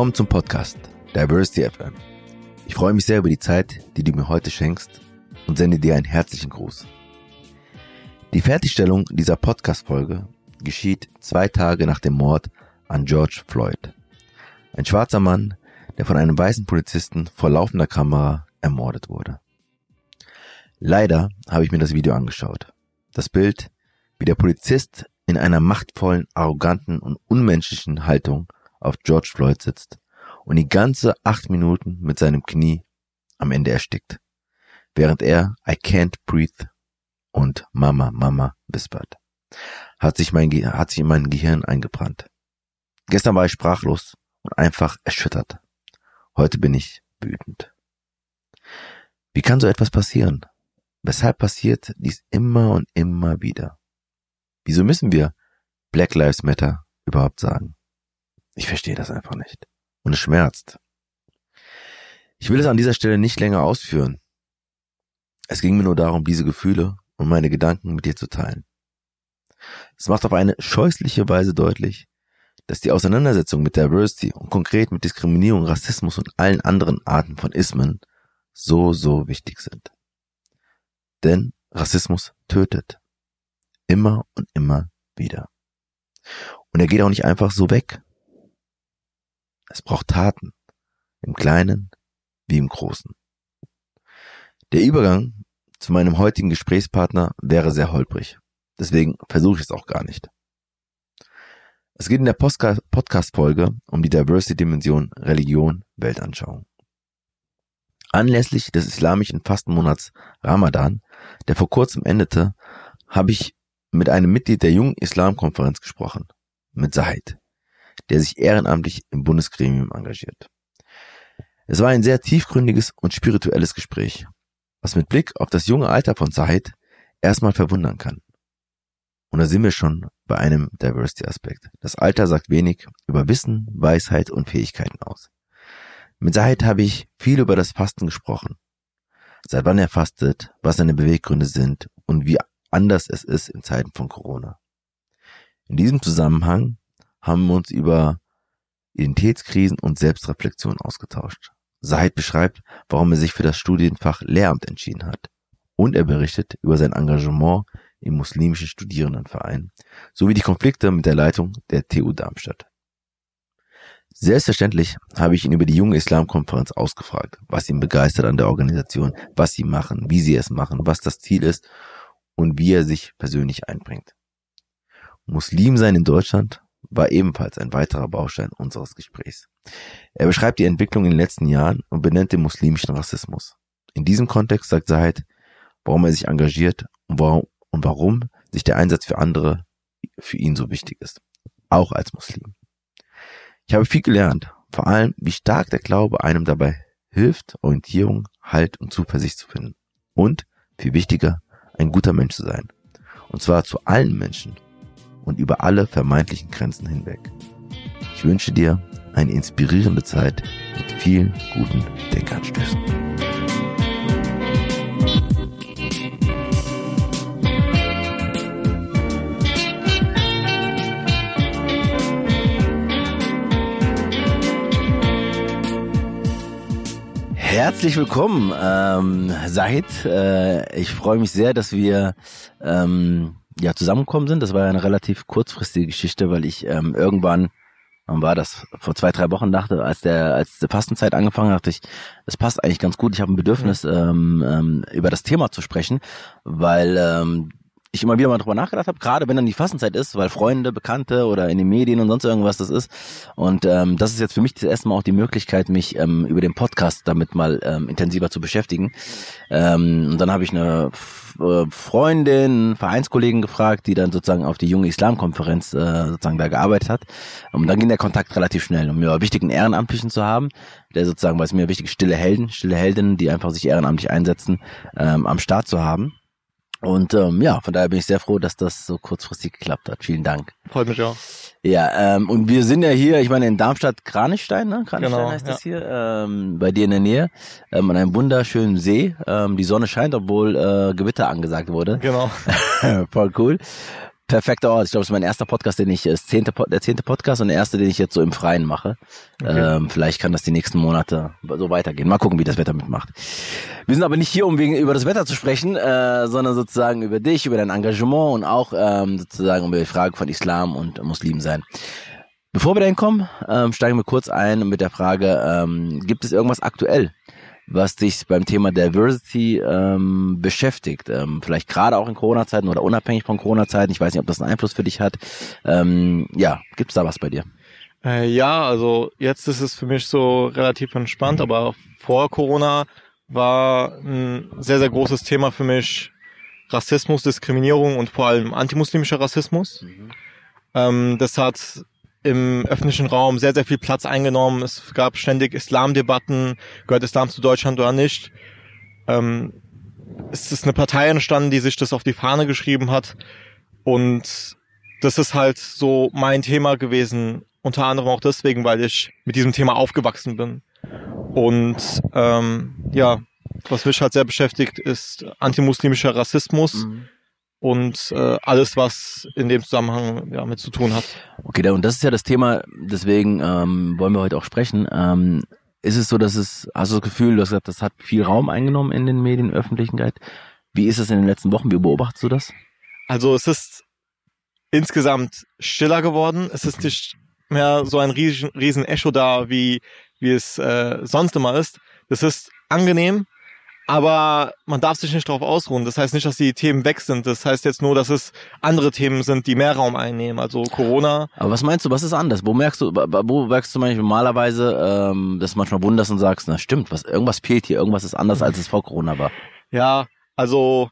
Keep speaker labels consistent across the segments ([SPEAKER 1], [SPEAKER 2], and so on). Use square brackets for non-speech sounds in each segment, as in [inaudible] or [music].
[SPEAKER 1] Willkommen zum Podcast Diversity FM. Ich freue mich sehr über die Zeit, die du mir heute schenkst und sende dir einen herzlichen Gruß. Die Fertigstellung dieser Podcast-Folge geschieht zwei Tage nach dem Mord an George Floyd. Ein schwarzer Mann, der von einem weißen Polizisten vor laufender Kamera ermordet wurde. Leider habe ich mir das Video angeschaut. Das Bild, wie der Polizist in einer machtvollen, arroganten und unmenschlichen Haltung auf George Floyd sitzt und die ganze acht Minuten mit seinem Knie am Ende erstickt, während er I can't breathe und Mama, Mama wispert, hat sich, mein, hat sich in mein Gehirn eingebrannt. Gestern war ich sprachlos und einfach erschüttert. Heute bin ich wütend. Wie kann so etwas passieren? Weshalb passiert dies immer und immer wieder? Wieso müssen wir Black Lives Matter überhaupt sagen? Ich verstehe das einfach nicht. Und es schmerzt. Ich will es an dieser Stelle nicht länger ausführen. Es ging mir nur darum, diese Gefühle und meine Gedanken mit dir zu teilen. Es macht auf eine scheußliche Weise deutlich, dass die Auseinandersetzung mit Diversity und konkret mit Diskriminierung, Rassismus und allen anderen Arten von Ismen so, so wichtig sind. Denn Rassismus tötet. Immer und immer wieder. Und er geht auch nicht einfach so weg. Es braucht Taten. Im Kleinen wie im Großen. Der Übergang zu meinem heutigen Gesprächspartner wäre sehr holprig. Deswegen versuche ich es auch gar nicht. Es geht in der Podcast-Folge um die Diversity-Dimension Religion, Weltanschauung. Anlässlich des islamischen Fastenmonats Ramadan, der vor kurzem endete, habe ich mit einem Mitglied der Jungen Islamkonferenz gesprochen, mit Said, der sich ehrenamtlich im Bundesgremium engagiert. Es war ein sehr tiefgründiges und spirituelles Gespräch, was mit Blick auf das junge Alter von Said erstmal verwundern kann. Und da sind wir schon bei einem Diversity-Aspekt. Das Alter sagt wenig über Wissen, Weisheit und Fähigkeiten aus. Mit Said habe ich viel über das Fasten gesprochen. Seit wann er fastet, was seine Beweggründe sind und wie anders es ist in Zeiten von Corona. In diesem Zusammenhang haben wir uns über Identitätskrisen und Selbstreflexion ausgetauscht. Said beschreibt, warum er sich für das Studienfach Lehramt entschieden hat. Und er berichtet über sein Engagement im muslimischen Studierendenverein sowie die Konflikte mit der Leitung der TU Darmstadt. Selbstverständlich habe ich ihn über die junge Islamkonferenz ausgefragt, was ihn begeistert an der Organisation, was sie machen, wie sie es machen, was das Ziel ist und wie er sich persönlich einbringt. Muslim sein in Deutschland war ebenfalls ein weiterer Baustein unseres Gesprächs. Er beschreibt die Entwicklung in den letzten Jahren und benennt den muslimischen Rassismus. In diesem Kontext sagt Said, warum er sich engagiert und warum, und warum sich der Einsatz für andere für ihn so wichtig ist. Auch als Muslim. Ich habe viel gelernt, vor allem wie stark der Glaube einem dabei hilft, Orientierung, Halt und Zuversicht zu finden. Und, viel wichtiger, ein guter Mensch zu sein. Und zwar zu allen Menschen und über alle vermeintlichen Grenzen hinweg. Ich wünsche dir eine inspirierende Zeit mit vielen guten Denkanstößen. Herzlich willkommen, ähm, Said. Äh, ich freue mich sehr, dass wir ähm, ja zusammengekommen sind. Das war ja eine relativ kurzfristige Geschichte, weil ich ähm, irgendwann, wann war das, vor zwei, drei Wochen dachte, als der, als die Fastenzeit angefangen hat, dachte ich, das passt eigentlich ganz gut. Ich habe ein Bedürfnis, ähm, ähm, über das Thema zu sprechen, weil ähm, ich immer wieder mal drüber nachgedacht habe, gerade wenn dann die Fastenzeit ist, weil Freunde, Bekannte oder in den Medien und sonst irgendwas das ist. Und ähm, das ist jetzt für mich das erste Mal auch die Möglichkeit, mich ähm, über den Podcast damit mal ähm, intensiver zu beschäftigen. Ähm, und dann habe ich eine äh, Freundin, Vereinskollegen gefragt, die dann sozusagen auf die junge Islamkonferenz äh, sozusagen da gearbeitet hat. Und dann ging der Kontakt relativ schnell. Und mir war wichtig, einen Ehrenamtlichen zu haben, der sozusagen, weil es mir wichtig, stille Helden, stille Heldinnen, die einfach sich ehrenamtlich einsetzen, ähm, am Start zu haben. Und ähm, ja, von daher bin ich sehr froh, dass das so kurzfristig geklappt hat. Vielen Dank.
[SPEAKER 2] Freut mich auch.
[SPEAKER 1] Ja, ähm, und wir sind ja hier, ich meine in Darmstadt Kranichstein, ne? Kranichstein genau, heißt ja. das hier, ähm, bei dir in der Nähe, ähm, an einem wunderschönen See. Ähm, die Sonne scheint, obwohl äh, Gewitter angesagt wurde.
[SPEAKER 2] Genau. [laughs]
[SPEAKER 1] Voll cool. Perfekter Ort. Ich glaube, es ist mein erster Podcast, den ich, ist zehnte, der zehnte Podcast und der erste, den ich jetzt so im Freien mache. Okay. Ähm, vielleicht kann das die nächsten Monate so weitergehen. Mal gucken, wie das Wetter mitmacht. Wir sind aber nicht hier, um wegen, über das Wetter zu sprechen, äh, sondern sozusagen über dich, über dein Engagement und auch ähm, sozusagen über die Frage von Islam und Muslim sein. Bevor wir dahin kommen, ähm, steigen wir kurz ein mit der Frage, ähm, gibt es irgendwas aktuell, was dich beim Thema Diversity ähm, beschäftigt? Ähm, vielleicht gerade auch in Corona-Zeiten oder unabhängig von Corona-Zeiten. Ich weiß nicht, ob das einen Einfluss für dich hat. Ähm, ja, gibt's da was bei dir?
[SPEAKER 2] Äh, ja, also jetzt ist es für mich so relativ entspannt, aber vor Corona war ein sehr, sehr großes Thema für mich Rassismus, Diskriminierung und vor allem antimuslimischer Rassismus. Mhm. Ähm, das hat im öffentlichen Raum sehr, sehr viel Platz eingenommen. Es gab ständig Islamdebatten, gehört Islam zu Deutschland oder nicht. Ähm, es ist eine Partei entstanden, die sich das auf die Fahne geschrieben hat. Und das ist halt so mein Thema gewesen, unter anderem auch deswegen, weil ich mit diesem Thema aufgewachsen bin. Und ähm, ja, was mich halt sehr beschäftigt, ist antimuslimischer Rassismus. Mhm und äh, alles, was in dem Zusammenhang ja, mit zu tun hat.
[SPEAKER 1] Okay, und das ist ja das Thema, deswegen ähm, wollen wir heute auch sprechen. Ähm, ist es so, dass es, hast du das Gefühl, du hast gesagt, das hat viel Raum eingenommen in den Medien, Öffentlichkeit. Wie ist es in den letzten Wochen? Wie beobachtest du das?
[SPEAKER 2] Also es ist insgesamt stiller geworden. Es ist nicht mehr so ein riesen, riesen Echo da, wie, wie es äh, sonst immer ist. Das ist angenehm, aber man darf sich nicht darauf ausruhen. Das heißt nicht, dass die Themen weg sind. Das heißt jetzt nur, dass es andere Themen sind, die mehr Raum einnehmen. Also Corona.
[SPEAKER 1] Aber was meinst du, was ist anders? Wo merkst du, wo merkst du manchmal normalerweise, ähm, dass du manchmal wunderst und sagst, na stimmt, was, irgendwas fehlt hier, irgendwas ist anders, als es vor Corona war?
[SPEAKER 2] Ja, also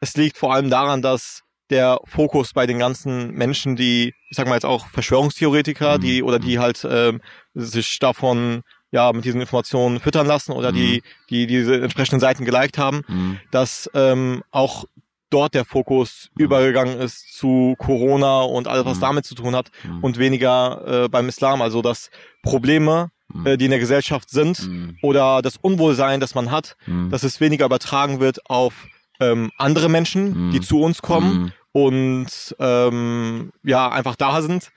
[SPEAKER 2] es liegt vor allem daran, dass der Fokus bei den ganzen Menschen, die, ich sag mal jetzt auch Verschwörungstheoretiker, mhm. die oder die halt ähm, sich davon ja mit diesen Informationen füttern lassen oder mhm. die die diese entsprechenden Seiten geliked haben, mhm. dass ähm, auch dort der Fokus mhm. übergegangen ist zu Corona und alles, was mhm. damit zu tun hat mhm. und weniger äh, beim Islam. Also dass Probleme, mhm. äh, die in der Gesellschaft sind oder das Unwohlsein, das man hat, dass es weniger übertragen wird auf ähm, andere Menschen, die zu uns kommen und ähm, ja einfach da sind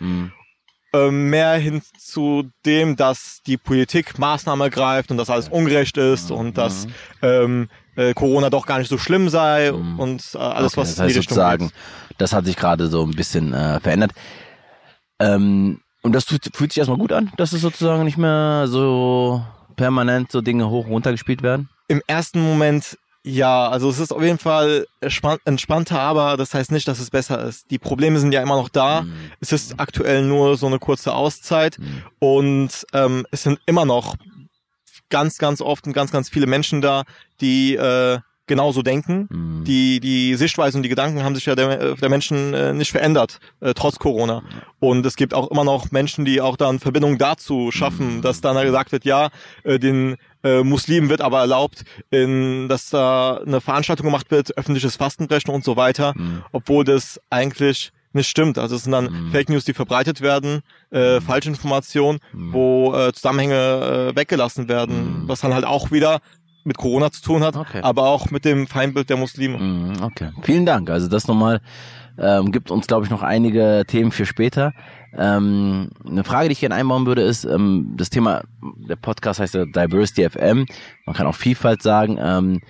[SPEAKER 2] mehr hin zu dem, dass die Politik Maßnahmen ergreift und dass alles ungerecht ist mhm. und dass ähm, äh, Corona doch gar nicht so schlimm sei mhm. und äh, alles, okay, was
[SPEAKER 1] das heißt in die Richtung sozusagen, geht. Das hat sich gerade so ein bisschen äh, verändert. Ähm, und das tut, fühlt sich erstmal gut an, dass es sozusagen nicht mehr so permanent so Dinge hoch und runter gespielt werden?
[SPEAKER 2] Im ersten Moment ja, also es ist auf jeden Fall entspannter, aber das heißt nicht, dass es besser ist. Die Probleme sind ja immer noch da. Mhm. Es ist aktuell nur so eine kurze Auszeit mhm. und ähm, es sind immer noch ganz, ganz oft und ganz, ganz viele Menschen da, die äh, genauso denken. Mhm. Die, die Sichtweise und die Gedanken haben sich ja der, der Menschen äh, nicht verändert, äh, trotz Corona. Und es gibt auch immer noch Menschen, die auch dann Verbindungen dazu schaffen, mhm. dass dann gesagt wird, ja, äh, den äh, Muslimen wird aber erlaubt, in, dass da eine Veranstaltung gemacht wird, öffentliches Fastenbrechen und so weiter, mhm. obwohl das eigentlich nicht stimmt. Also es sind dann mhm. Fake News, die verbreitet werden, äh, mhm. Falschinformationen, mhm. wo äh, Zusammenhänge äh, weggelassen werden, mhm. was dann halt auch wieder mit Corona zu tun hat, okay. aber auch mit dem Feindbild der Muslime.
[SPEAKER 1] Mhm, okay, vielen Dank. Also das nochmal ähm, gibt uns, glaube ich, noch einige Themen für später. Ähm, eine Frage, die ich gerne einbauen würde, ist, ähm, das Thema, der Podcast heißt ja Diversity FM, man kann auch Vielfalt sagen. Ähm,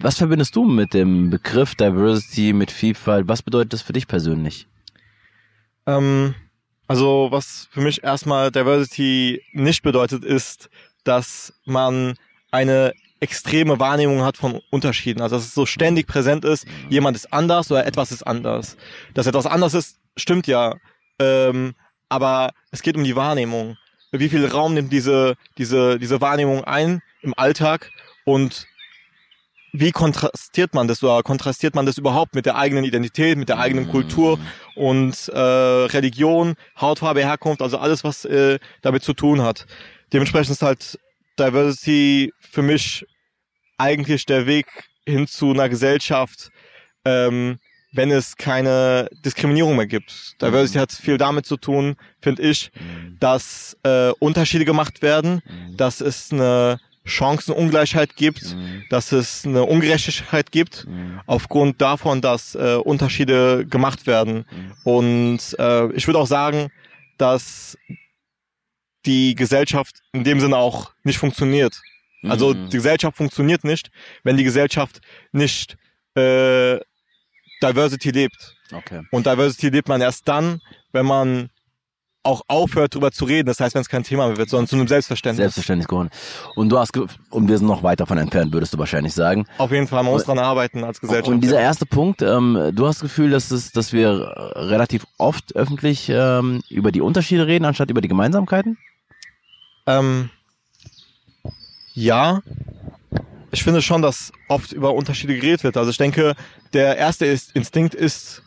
[SPEAKER 1] was verbindest du mit dem Begriff Diversity, mit Vielfalt? Was bedeutet das für dich persönlich?
[SPEAKER 2] Ähm, also was für mich erstmal Diversity nicht bedeutet, ist, dass man eine extreme Wahrnehmung hat von Unterschieden. Also dass es so ständig präsent ist, jemand ist anders oder etwas ist anders. Dass etwas anders ist, stimmt ja. Ähm, aber es geht um die Wahrnehmung. Wie viel Raum nimmt diese, diese, diese Wahrnehmung ein im Alltag und wie kontrastiert man das oder kontrastiert man das überhaupt mit der eigenen Identität, mit der eigenen Kultur und äh, Religion, Hautfarbe, Herkunft, also alles, was äh, damit zu tun hat. Dementsprechend ist halt Diversity für mich eigentlich der Weg hin zu einer Gesellschaft, ähm, wenn es keine Diskriminierung mehr gibt. Diversity mhm. hat viel damit zu tun, finde ich, mhm. dass äh, Unterschiede gemacht werden, mhm. dass es eine Chancenungleichheit gibt,
[SPEAKER 1] Mhm.
[SPEAKER 2] dass es eine Ungerechtigkeit gibt,
[SPEAKER 1] Mhm.
[SPEAKER 2] aufgrund davon, dass äh, Unterschiede gemacht werden. Und äh, ich würde auch sagen, dass die Gesellschaft in dem Sinne auch nicht funktioniert. Also
[SPEAKER 1] Mhm.
[SPEAKER 2] die Gesellschaft funktioniert nicht, wenn die Gesellschaft nicht äh, Diversity lebt.
[SPEAKER 1] Okay.
[SPEAKER 2] Und Diversity lebt man erst dann, wenn man auch aufhört, darüber zu reden. Das heißt, wenn es kein Thema mehr wird, sondern zu einem Selbstverständnis.
[SPEAKER 1] Selbstverständlich geworden. Und du hast, und wir sind noch weit davon entfernt, würdest du wahrscheinlich sagen.
[SPEAKER 2] Auf jeden Fall, man muss dran arbeiten als Gesellschaft.
[SPEAKER 1] Und dieser erste Punkt, ähm, du hast das Gefühl, dass, es, dass wir äh, relativ oft öffentlich ähm, über die Unterschiede reden, anstatt über die Gemeinsamkeiten?
[SPEAKER 2] Ähm, ja, ich finde schon, dass oft über Unterschiede geredet wird. Also ich denke, der erste Instinkt ist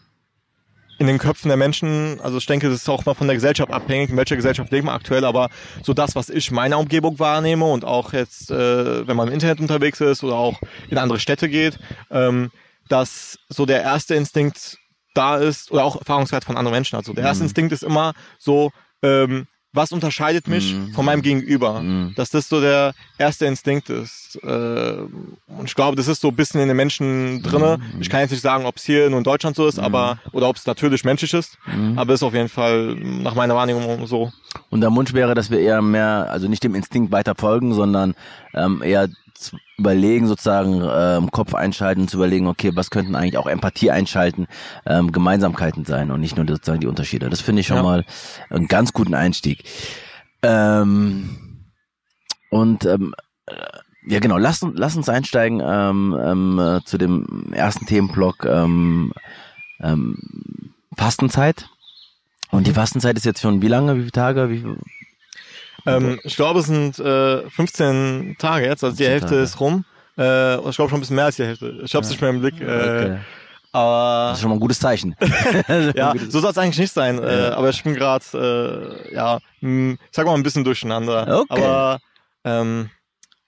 [SPEAKER 2] in den Köpfen der Menschen, also ich denke, das ist auch mal von der Gesellschaft abhängig, in welcher Gesellschaft leben wir aktuell, aber so das, was ich in meiner Umgebung wahrnehme und auch jetzt, äh, wenn man im Internet unterwegs ist oder auch in andere Städte geht, ähm, dass so der erste Instinkt da ist, oder auch Erfahrungswert von anderen Menschen. Also der erste
[SPEAKER 1] Mhm.
[SPEAKER 2] Instinkt ist immer so, ähm, was unterscheidet mich
[SPEAKER 1] Mhm.
[SPEAKER 2] von meinem Gegenüber?
[SPEAKER 1] Mhm.
[SPEAKER 2] Dass das so der erste Instinkt ist. Äh, und ich glaube, das ist so ein bisschen in den Menschen drinne.
[SPEAKER 1] Mhm.
[SPEAKER 2] Ich kann jetzt nicht sagen, ob es hier nur in Deutschland so ist, aber oder ob es natürlich menschlich ist,
[SPEAKER 1] Mhm.
[SPEAKER 2] aber ist auf jeden Fall nach meiner Wahrnehmung so.
[SPEAKER 1] Und der Wunsch wäre, dass wir eher mehr, also nicht dem Instinkt weiter folgen, sondern ähm, eher überlegen, sozusagen ähm, Kopf einschalten, zu überlegen, okay, was könnten eigentlich auch Empathie einschalten, ähm, Gemeinsamkeiten sein und nicht nur sozusagen die Unterschiede. Das finde ich schon
[SPEAKER 2] Ja.
[SPEAKER 1] mal einen ganz guten Einstieg. Ähm, und ähm, äh, ja genau, lass, uns- lass uns einsteigen ähm, ähm, äh, zu dem ersten Themenblock ähm, ähm, Fastenzeit. Und die
[SPEAKER 2] Mhm.
[SPEAKER 1] Fastenzeit ist jetzt schon wie lange, wie viele Tage? Wie,
[SPEAKER 2] Ähm, ich glaube, es sind äh, 15 Tage jetzt, also die
[SPEAKER 1] 15
[SPEAKER 2] Hälfte
[SPEAKER 1] Tage.
[SPEAKER 2] ist rum. Äh, ich glaube schon ein bisschen mehr als die Hälfte. Ich habe es
[SPEAKER 1] Ja.
[SPEAKER 2] nicht mehr im Blick. Äh,
[SPEAKER 1] okay.
[SPEAKER 2] Aber
[SPEAKER 1] Das ist schon mal ein gutes Zeichen. [laughs] [laughs]
[SPEAKER 2] ja, so soll es eigentlich nicht sein. Äh, aber ich bin gerade, äh, ja, ich sag mal ein bisschen durcheinander.
[SPEAKER 1] Okay.
[SPEAKER 2] Aber ähm,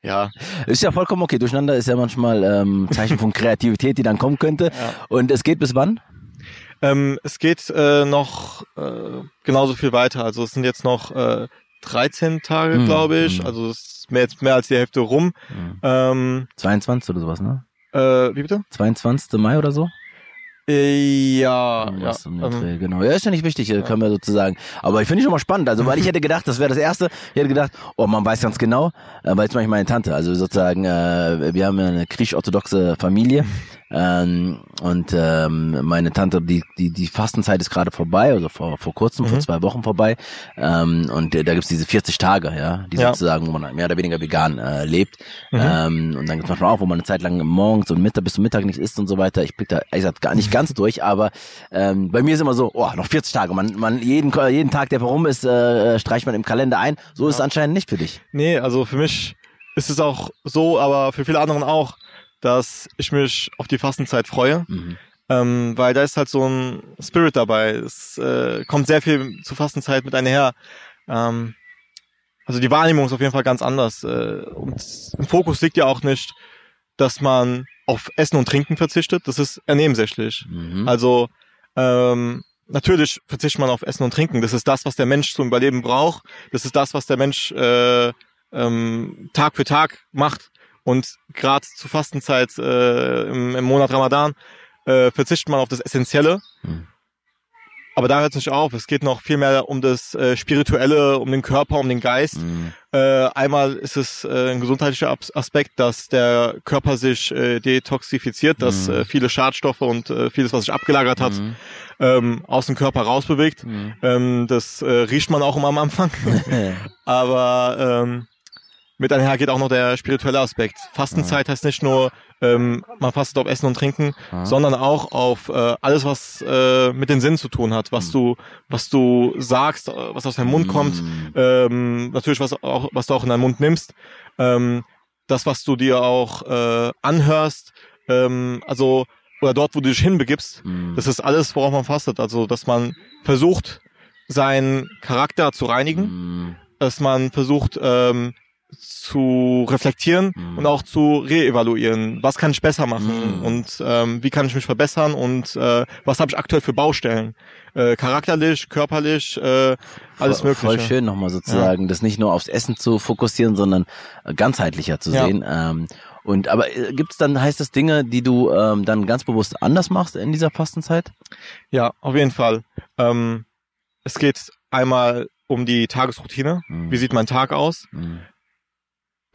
[SPEAKER 2] ja,
[SPEAKER 1] Ist ja vollkommen okay. Durcheinander ist ja manchmal ähm, Zeichen von [laughs] Kreativität, die dann kommen könnte.
[SPEAKER 2] ja.
[SPEAKER 1] Und es geht bis wann?
[SPEAKER 2] Ähm, es geht äh, noch äh, genauso viel weiter. Also es sind jetzt noch äh, 13 Tage,
[SPEAKER 1] Mhm.
[SPEAKER 2] glaube ich.
[SPEAKER 1] Mhm.
[SPEAKER 2] Also es ist mehr, jetzt mehr als die Hälfte rum. Ähm,
[SPEAKER 1] 22 oder sowas, ne?
[SPEAKER 2] äh, wie bitte?
[SPEAKER 1] 22. Mai oder so?
[SPEAKER 2] Äh, ja, ja. Ähm,
[SPEAKER 1] genau. Ja, ist ja nicht wichtig, äh, können wir sozusagen. Aber ich finde ich schon mal spannend. Also, weil ich hätte gedacht, das wäre das Erste. Ich hätte gedacht, oh, man weiß ganz genau, äh, weil zum Beispiel meine Tante, also sozusagen, äh, wir haben ja eine griechisch-orthodoxe Familie. Ähm, und ähm, meine Tante, die, die, die Fastenzeit ist gerade vorbei, also vor, vor kurzem, vor
[SPEAKER 2] Mhm.
[SPEAKER 1] zwei Wochen vorbei. Ähm, und äh, da gibt's diese 40 Tage, ja, die
[SPEAKER 2] Ja.
[SPEAKER 1] sozusagen, wo man mehr oder weniger vegan äh, lebt.
[SPEAKER 2] Mhm.
[SPEAKER 1] Ähm, und dann gibt's manchmal auch, wo man eine Zeit lang morgens und Mittag bis zum Mittag nichts isst und so weiter. Ich blick da, ehrlich gesagt, gar nicht ganz [laughs] durch, aber ähm, bei mir ist immer so, oh, noch 40 Tage. Man, man jeden, jeden Tag, der herum ist, äh, streicht man im Kalender ein. So ist es
[SPEAKER 2] Ja.
[SPEAKER 1] anscheinend nicht für dich.
[SPEAKER 2] Nee, also für mich ist es auch so, aber für viele anderen auch, dass ich mich auf die Fastenzeit freue.
[SPEAKER 1] Mhm.
[SPEAKER 2] Ähm, weil da ist halt so ein Spirit dabei. Es äh, kommt sehr viel zur Fastenzeit mit einher. Ähm, also die Wahrnehmung ist auf jeden Fall ganz anders. Äh, und im Fokus liegt ja auch nicht, dass man auf Essen und Trinken verzichtet. Das ist eher nebensächlich.
[SPEAKER 1] Mhm.
[SPEAKER 2] Also ähm, natürlich verzichtet man auf Essen und Trinken. Das ist das, was der Mensch zum Überleben braucht. Das ist das, was der Mensch äh, ähm, Tag für Tag macht. Und gerade zur Fastenzeit äh, im, im Monat Ramadan äh, verzichtet man auf das Essentielle.
[SPEAKER 1] Mhm.
[SPEAKER 2] Aber da hört es nicht auf. Es geht noch viel mehr um das äh, Spirituelle, um den Körper, um den Geist.
[SPEAKER 1] Mhm.
[SPEAKER 2] Äh, einmal ist es äh, ein gesundheitlicher Aspekt, dass der Körper sich äh, detoxifiziert, dass
[SPEAKER 1] Mhm.
[SPEAKER 2] äh, viele Schadstoffe und äh, vieles, was sich abgelagert hat,
[SPEAKER 1] Mhm.
[SPEAKER 2] ähm, aus dem Körper rausbewegt.
[SPEAKER 1] Mhm.
[SPEAKER 2] Ähm, das äh, riecht man auch immer am Anfang. [laughs] Aber ähm, mit einher geht auch noch der spirituelle Aspekt. Fastenzeit heißt nicht nur, ähm, man fastet auf Essen und Trinken,
[SPEAKER 1] Ja.
[SPEAKER 2] sondern auch auf äh, alles, was äh, mit den Sinnen zu tun hat, was
[SPEAKER 1] Mhm.
[SPEAKER 2] du, was du sagst, äh, was aus deinem Mund kommt,
[SPEAKER 1] Mhm.
[SPEAKER 2] ähm, natürlich was auch, was du auch in deinen Mund nimmst, ähm, das, was du dir auch äh, anhörst, ähm, also oder dort, wo du dich hinbegibst,
[SPEAKER 1] Mhm.
[SPEAKER 2] das ist alles, worauf man fastet. Also, dass man versucht, seinen Charakter zu reinigen,
[SPEAKER 1] Mhm.
[SPEAKER 2] dass man versucht, ähm, zu reflektieren
[SPEAKER 1] Mhm.
[SPEAKER 2] und auch zu reevaluieren. Was kann ich besser machen
[SPEAKER 1] Mhm.
[SPEAKER 2] und ähm, wie kann ich mich verbessern und äh, was habe ich aktuell für Baustellen? äh, charakterlich, körperlich, äh, alles
[SPEAKER 1] voll,
[SPEAKER 2] mögliche.
[SPEAKER 1] Voll schön nochmal sozusagen, das nicht nur aufs Essen zu fokussieren, sondern ganzheitlicher zu
[SPEAKER 2] Ja.
[SPEAKER 1] sehen. Ähm, und aber äh, gibt's dann, heißt das Dinge, die du ähm, dann ganz bewusst anders machst in dieser Fastenzeit?
[SPEAKER 2] Ja, auf jeden Fall. Ähm, es geht einmal um die Tagesroutine.
[SPEAKER 1] Mhm.
[SPEAKER 2] Wie sieht mein Tag aus?
[SPEAKER 1] Mhm.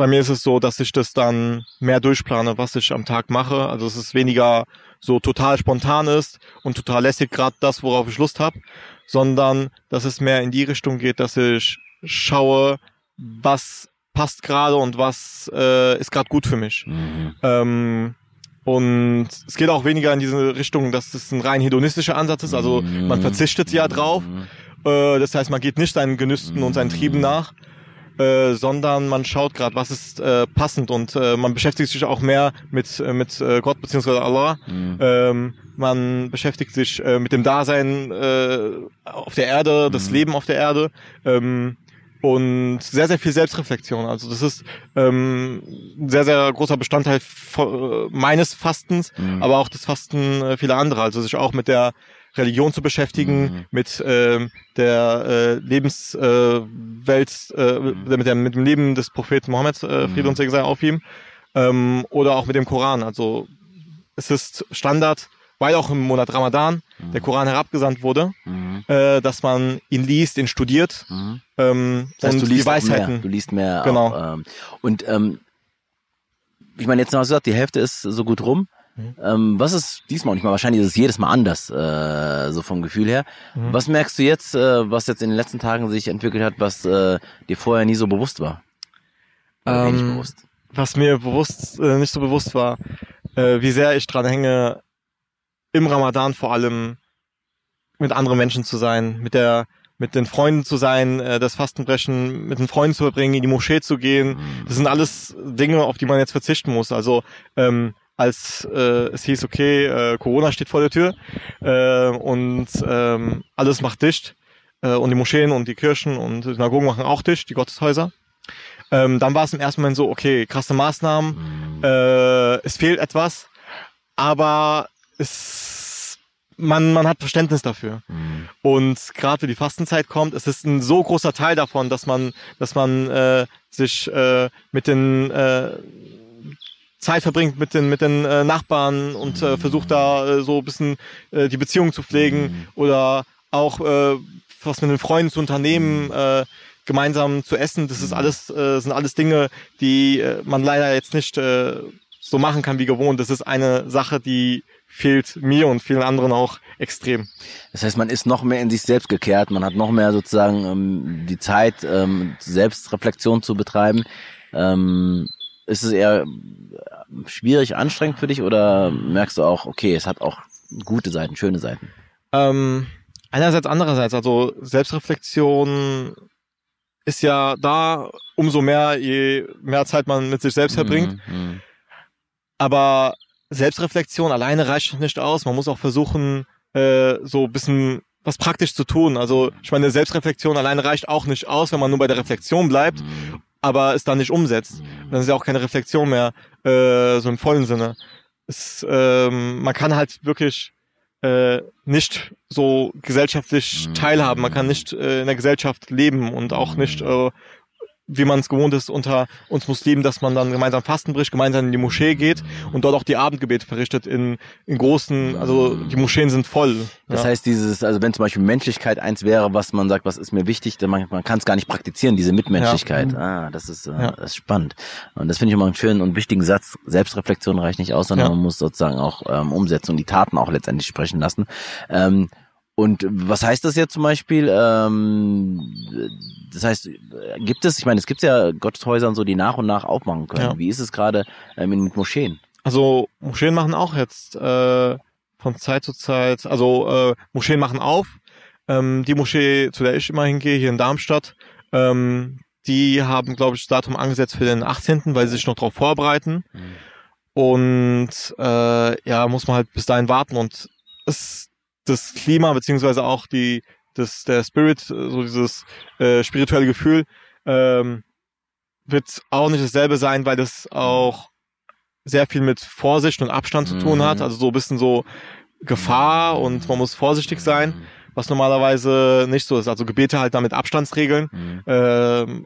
[SPEAKER 2] Bei mir ist es so, dass ich das dann mehr durchplane, was ich am Tag mache. Also es ist weniger so total spontan ist und total lässig gerade das, worauf ich Lust habe, sondern dass es mehr in die Richtung geht, dass ich schaue, was passt gerade und was äh, ist gerade gut für mich.
[SPEAKER 1] Mhm.
[SPEAKER 2] Ähm, und es geht auch weniger in diese Richtung, dass es ein rein hedonistischer Ansatz ist. Also man
[SPEAKER 1] Mhm.
[SPEAKER 2] verzichtet ja drauf.
[SPEAKER 1] Mhm.
[SPEAKER 2] Äh, das heißt, man geht nicht seinen Genüssen und seinen Trieben nach, äh, sondern man schaut gerade, was ist äh, passend und äh, man beschäftigt sich auch mehr mit äh, mit äh, Gott beziehungsweise Allah.
[SPEAKER 1] Mhm.
[SPEAKER 2] Ähm, man beschäftigt sich äh, mit dem Dasein äh, auf der Erde, das
[SPEAKER 1] Mhm.
[SPEAKER 2] Leben auf der Erde. Ähm, und sehr, sehr viel Selbstreflexion. Also das ist ähm, ein sehr, sehr großer Bestandteil meines Fastens,
[SPEAKER 1] Mhm.
[SPEAKER 2] aber auch das Fasten vieler anderer. Also sich auch mit der Religion zu beschäftigen,
[SPEAKER 1] Mhm.
[SPEAKER 2] mit ähm, der äh, Lebenswelt, äh, äh, mit, der, mit dem Leben des Propheten Mohammed, äh, Friede
[SPEAKER 1] Mhm.
[SPEAKER 2] und Segen sei auf ihm, ähm, oder auch mit dem Koran. Also es ist Standard, weil auch im Monat Ramadan der Koran herabgesandt wurde,
[SPEAKER 1] Mhm.
[SPEAKER 2] äh, dass man ihn liest, ihn studiert
[SPEAKER 1] Mhm.
[SPEAKER 2] ähm,
[SPEAKER 1] Das heißt,
[SPEAKER 2] und
[SPEAKER 1] du
[SPEAKER 2] die Weisheiten.
[SPEAKER 1] Mehr. Du liest mehr.
[SPEAKER 2] Genau.
[SPEAKER 1] Auch, ähm, und ähm, ich meine, jetzt hast du gesagt, die Hälfte ist so gut rum.
[SPEAKER 2] Mhm.
[SPEAKER 1] Ähm, was ist diesmal nicht mal? Wahrscheinlich ist es jedes Mal anders, äh, so vom Gefühl her.
[SPEAKER 2] Mhm.
[SPEAKER 1] Was merkst du jetzt, äh, was jetzt in den letzten Tagen sich entwickelt hat, was äh, dir vorher nie so bewusst war? Oder wenig
[SPEAKER 2] Ähm,
[SPEAKER 1] bewusst.
[SPEAKER 2] was mir bewusst äh, nicht so bewusst war, äh, wie sehr ich dran hänge, im Ramadan vor allem mit anderen Menschen zu sein, mit der mit den Freunden zu sein, äh, das Fastenbrechen mit den Freunden zu verbringen, in die Moschee zu gehen. Das sind alles Dinge, auf die man jetzt verzichten muss. Also ähm, als äh, es hieß, okay, äh, Corona steht vor der Tür äh, und ähm, alles macht dicht äh, und die Moscheen und die Kirchen und die Synagogen machen auch dicht, die Gotteshäuser. Ähm, dann war es im ersten Moment so, okay, krasse Maßnahmen,
[SPEAKER 1] Mhm.
[SPEAKER 2] äh, es fehlt etwas, aber es, man, man hat Verständnis dafür.
[SPEAKER 1] Mhm.
[SPEAKER 2] Und gerade wenn die Fastenzeit kommt, es ist ein so großer Teil davon, dass man, dass man äh, sich äh, mit den äh, Zeit verbringt mit den mit den äh, Nachbarn und äh, versucht da äh, so ein bisschen äh, die Beziehung zu pflegen oder auch äh, was mit den Freunden zu unternehmen, äh, gemeinsam zu essen. Das ist alles äh, sind alles Dinge, die äh, man leider jetzt nicht äh, so machen kann wie gewohnt. Das ist eine Sache, die fehlt mir und vielen anderen auch extrem.
[SPEAKER 1] Das heißt, man ist noch mehr in sich selbst gekehrt, man hat noch mehr sozusagen ähm, die Zeit, ähm, Selbstreflexion zu betreiben. Ähm, ist es eher äh, schwierig, anstrengend für dich oder merkst du auch, okay, es hat auch gute Seiten, schöne Seiten?
[SPEAKER 2] Ähm, einerseits, andererseits, also Selbstreflexion ist ja da umso mehr, je mehr Zeit man mit sich selbst verbringt.
[SPEAKER 1] Mhm.
[SPEAKER 2] Aber Selbstreflexion alleine reicht nicht aus. Man muss auch versuchen, äh, so bisschen was praktisch zu tun. Also ich meine, Selbstreflexion alleine reicht auch nicht aus, wenn man nur bei der Reflexion bleibt, aber es dann nicht umsetzt. Dann ist ja auch keine Reflexion mehr, äh, so im vollen Sinne. Es, ähm, man kann halt wirklich äh, nicht so gesellschaftlich teilhaben. Man kann nicht äh, in der Gesellschaft leben und auch nicht, äh, wie man es gewohnt ist, unter uns Muslimen, dass man dann gemeinsam Fasten bricht, gemeinsam in die Moschee geht und dort auch die Abendgebete verrichtet in, in großen, also die Moscheen sind voll.
[SPEAKER 1] Das
[SPEAKER 2] ja.
[SPEAKER 1] heißt, dieses, also wenn zum Beispiel Menschlichkeit eins wäre, was man sagt, was ist mir wichtig, dann man, man kann es gar nicht praktizieren, diese Mitmenschlichkeit. Ah, das ist, äh,
[SPEAKER 2] Ja.
[SPEAKER 1] das ist spannend. Und das finde ich immer einen schönen und wichtigen Satz. Selbstreflexion reicht nicht aus, sondern
[SPEAKER 2] Ja.
[SPEAKER 1] man muss sozusagen auch ähm, umsetzen und die Taten auch letztendlich sprechen lassen. Ähm, und was heißt das jetzt zum Beispiel? Ähm, das heißt, gibt es, ich meine, es gibt ja Gotteshäuser und so, die nach und nach aufmachen können.
[SPEAKER 2] Ja.
[SPEAKER 1] Wie ist es gerade ähm, mit Moscheen?
[SPEAKER 2] Also Moscheen machen auch jetzt äh, von Zeit zu Zeit, also äh, Moscheen machen auf. Ähm, die Moschee, zu der ich immer hingehe, hier in Darmstadt, ähm, die haben, glaube ich, das Datum angesetzt für den 18., weil sie sich noch darauf vorbereiten. Und äh, ja, muss man halt bis dahin warten. Und es, das Klima, beziehungsweise auch die, das, der Spirit, äh, so dieses äh, spirituelle Gefühl, ähm, wird auch nicht dasselbe sein, weil das auch sehr viel mit Vorsicht und Abstand zu tun
[SPEAKER 1] Mhm.
[SPEAKER 2] hat. Also so ein bisschen so Gefahr und man muss vorsichtig sein. was normalerweise nicht so ist. Also Gebete halt damit Abstandsregeln,
[SPEAKER 1] Mhm.
[SPEAKER 2] äh,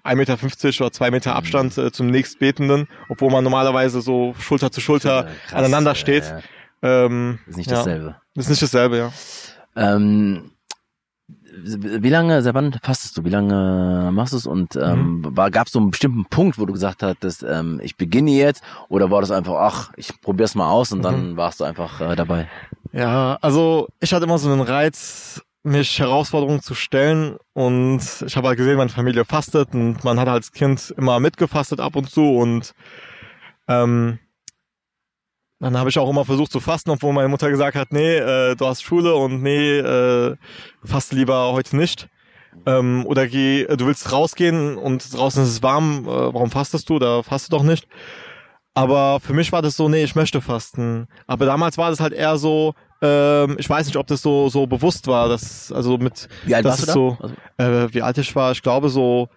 [SPEAKER 2] 1,50 Meter oder 2 Meter Abstand äh, zum nächstbetenden, obwohl man normalerweise so Schulter zu Schulter
[SPEAKER 1] Krass,
[SPEAKER 2] aneinander
[SPEAKER 1] ja,
[SPEAKER 2] steht.
[SPEAKER 1] ja.
[SPEAKER 2] Ähm,
[SPEAKER 1] Ist nicht
[SPEAKER 2] ja,
[SPEAKER 1] dasselbe.
[SPEAKER 2] Ist nicht dasselbe, ja.
[SPEAKER 1] Ähm, wie lange, seit wann fastest du? Wie lange machst du es? Und ähm,
[SPEAKER 2] Mhm.
[SPEAKER 1] war, gab es so einen bestimmten Punkt, wo du gesagt hattest, ähm, ich beginne jetzt? Oder war das einfach, ach, ich probier's mal aus und dann
[SPEAKER 2] Mhm.
[SPEAKER 1] warst du einfach äh, dabei?
[SPEAKER 2] Ja, also ich hatte immer so einen Reiz, mich Herausforderungen zu stellen und ich habe halt gesehen, meine Familie fastet und man hat als Kind immer mitgefastet ab und zu und ähm, dann habe ich auch immer versucht zu fasten, obwohl meine Mutter gesagt hat, nee, äh, du hast Schule und nee, äh, faste lieber heute nicht. Ähm, oder geh, äh, du willst rausgehen und draußen ist es warm, äh, warum fastest du? Da faste doch nicht. Aber für mich war das so, nee, ich möchte fasten. Aber damals war das halt eher so, ähm, ich weiß nicht, ob das so so bewusst war, dass also mit
[SPEAKER 1] Wie alt
[SPEAKER 2] das
[SPEAKER 1] warst du da?
[SPEAKER 2] so,
[SPEAKER 1] Also,
[SPEAKER 2] äh, wie alt ich war, ich glaube so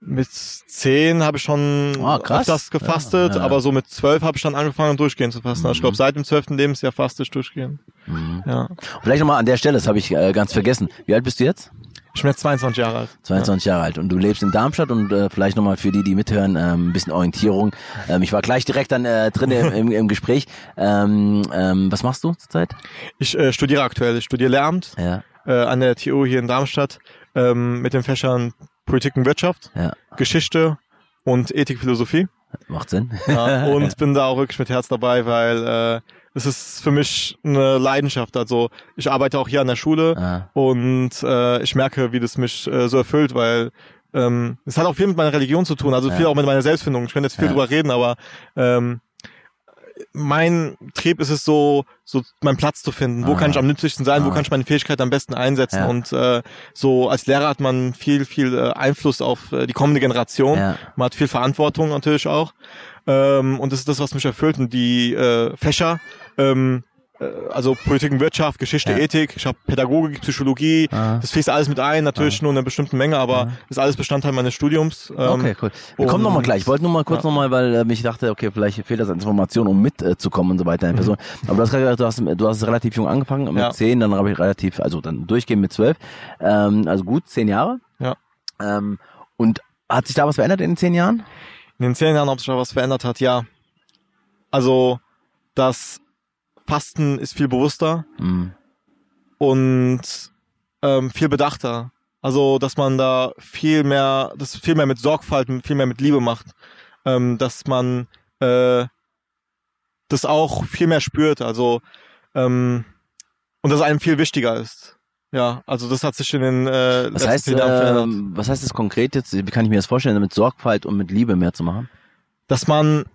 [SPEAKER 2] mit zehn habe ich schon
[SPEAKER 1] Ah, krass.
[SPEAKER 2] öfters gefastet,
[SPEAKER 1] Ja, ja.
[SPEAKER 2] aber so mit zwölf habe ich dann angefangen durchgehend zu fasten. Also ich
[SPEAKER 1] Mhm.
[SPEAKER 2] glaube seit dem zwölften Lebensjahr faste ich durchgehend.
[SPEAKER 1] mhm.
[SPEAKER 2] Ja.
[SPEAKER 1] Vielleicht nochmal an der Stelle, das habe ich äh, ganz vergessen. Wie alt bist du jetzt?
[SPEAKER 2] Ich bin jetzt 22 Jahre alt.
[SPEAKER 1] 22 Jahre alt und du lebst in Darmstadt und äh, vielleicht nochmal für die, die mithören, ähm, ein bisschen Orientierung. Ähm, ich war gleich direkt dann äh, drin im, im, im Gespräch. Ähm, ähm, was machst du zurzeit?
[SPEAKER 2] Ich äh, studiere aktuell, ich studiere Lehramt
[SPEAKER 1] Ja,
[SPEAKER 2] äh, an der TU hier in Darmstadt ähm, mit den Fächern Politik und Wirtschaft,
[SPEAKER 1] ja,
[SPEAKER 2] Geschichte und Ethik, Philosophie.
[SPEAKER 1] macht Sinn.
[SPEAKER 2] Ja, [laughs] und bin da auch wirklich mit Herz dabei, weil äh, es ist für mich eine Leidenschaft. Also ich arbeite auch hier an der Schule
[SPEAKER 1] Ah,
[SPEAKER 2] und äh, ich merke, wie das mich äh, so erfüllt, weil ähm, es hat auch viel mit meiner Religion zu tun, also
[SPEAKER 1] Ja.
[SPEAKER 2] viel auch mit meiner Selbstfindung. Ich könnte jetzt viel
[SPEAKER 1] Ja.
[SPEAKER 2] drüber reden, aber ähm, mein Trieb ist es so, so meinen Platz zu finden. Wo
[SPEAKER 1] Ah.
[SPEAKER 2] kann ich am nützlichsten sein? Wo
[SPEAKER 1] Ah.
[SPEAKER 2] kann ich meine Fähigkeit am besten einsetzen?
[SPEAKER 1] Ja.
[SPEAKER 2] Und äh, so als Lehrer hat man viel, viel äh, Einfluss auf äh, die kommende Generation.
[SPEAKER 1] ja,
[SPEAKER 2] Man hat viel Verantwortung natürlich auch. Ähm, und das ist das, was mich erfüllt. Und die äh, Fächer, ähm, äh, also Politik und Wirtschaft, Geschichte,
[SPEAKER 1] Ja.
[SPEAKER 2] Ethik, ich habe Pädagogik, Psychologie,
[SPEAKER 1] ah.
[SPEAKER 2] das fließt alles mit ein, natürlich nur in einer bestimmten Menge, aber
[SPEAKER 1] Ja.
[SPEAKER 2] ist alles Bestandteil meines Studiums. Ähm,
[SPEAKER 1] Okay, cool. Wir kommen nochmal gleich. Ich wollte nur mal kurz
[SPEAKER 2] Ja.
[SPEAKER 1] nochmal, weil ähm, ich dachte, okay, vielleicht fehlt das an Informationen, um mitzukommen und so weiter in
[SPEAKER 2] Mhm.
[SPEAKER 1] Person. Aber du hast gerade gesagt, du hast, du hast relativ jung angefangen, mit
[SPEAKER 2] Ja.
[SPEAKER 1] zehn, dann habe ich relativ, also dann durchgehend mit zwölf. Ähm, also gut, zehn Jahre.
[SPEAKER 2] Ja.
[SPEAKER 1] Ähm, und hat sich da was verändert in den zehn Jahren?
[SPEAKER 2] In den zehn Jahren, ob sich da was verändert hat, ja. Also das Fasten ist viel bewusster
[SPEAKER 1] Mhm.
[SPEAKER 2] und ähm, viel bedachter. Also, dass man da viel mehr, das viel mehr mit Sorgfalt, viel mehr mit Liebe macht. Ähm, dass man äh, das auch viel mehr spürt. Also ähm, und dass es einem viel wichtiger ist. Ja, also das hat sich in den äh,
[SPEAKER 1] Was
[SPEAKER 2] letzten
[SPEAKER 1] heißt, ähm, was heißt das konkret jetzt? Wie kann ich mir das vorstellen, mit Sorgfalt und mit Liebe mehr zu machen?
[SPEAKER 2] dass man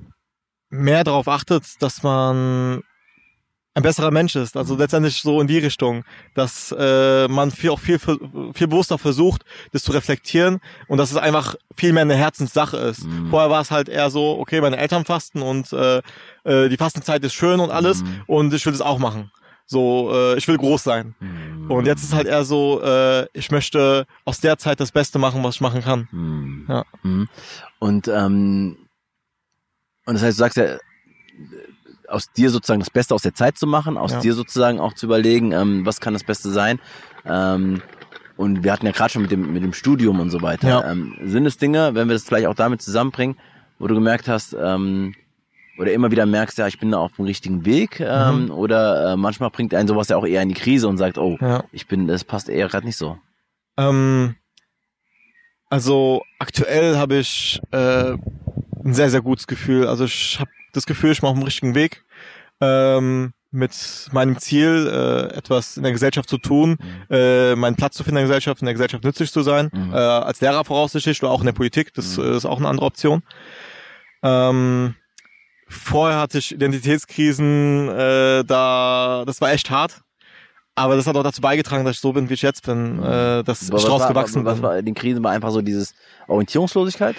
[SPEAKER 2] mehr darauf achtet, dass man ein besserer Mensch ist. Also letztendlich so in die Richtung, dass äh, man viel, auch viel, viel bewusster versucht, das zu reflektieren und dass es einfach viel mehr eine Herzenssache ist.
[SPEAKER 1] Mhm.
[SPEAKER 2] Vorher war es halt eher so, okay, meine Eltern fasten und äh, äh, die Fastenzeit ist schön und alles
[SPEAKER 1] Mhm.
[SPEAKER 2] und ich will das auch machen. So, äh, ich will groß sein.
[SPEAKER 1] Mhm.
[SPEAKER 2] Und jetzt ist halt eher so, äh, ich möchte aus der Zeit das Beste machen, was ich machen kann.
[SPEAKER 1] Mhm.
[SPEAKER 2] Ja.
[SPEAKER 1] Mhm. Und, ähm, und das heißt, du sagst ja, aus dir sozusagen das Beste aus der Zeit zu machen, aus
[SPEAKER 2] Ja.
[SPEAKER 1] dir sozusagen auch zu überlegen, ähm, was kann das Beste sein. Ähm, und wir hatten ja gerade schon mit dem, mit dem Studium und so weiter.
[SPEAKER 2] Ja.
[SPEAKER 1] Ähm, sind es Dinge, wenn wir das vielleicht auch damit zusammenbringen, wo du gemerkt hast, ähm, oder immer wieder merkst, ja, ich bin da auf dem richtigen Weg, ähm,
[SPEAKER 2] Mhm.
[SPEAKER 1] oder äh, manchmal bringt einen sowas ja auch eher in die Krise und sagt, oh,
[SPEAKER 2] Ja.
[SPEAKER 1] ich bin, das passt eher gerade nicht so.
[SPEAKER 2] Ähm, also aktuell habe ich äh, ein sehr, sehr gutes Gefühl. Also ich habe das Gefühl, ich mache auf dem richtigen Weg. Ähm, mit meinem Ziel, äh, etwas in der Gesellschaft zu tun, äh, meinen Platz zu finden in der Gesellschaft, in der Gesellschaft nützlich zu sein,
[SPEAKER 1] Mhm.
[SPEAKER 2] äh, als Lehrer voraussichtlich oder auch in der Politik, das
[SPEAKER 1] Mhm.
[SPEAKER 2] ist auch eine andere Option. Ähm, vorher hatte ich Identitätskrisen, äh, da, das war echt hart. Aber das hat auch dazu beigetragen, dass ich so bin, wie ich jetzt bin, äh, dass
[SPEAKER 1] Was
[SPEAKER 2] ich rausgewachsen
[SPEAKER 1] was
[SPEAKER 2] bin.
[SPEAKER 1] war, den Krisen war einfach so dieses Orientierungslosigkeit?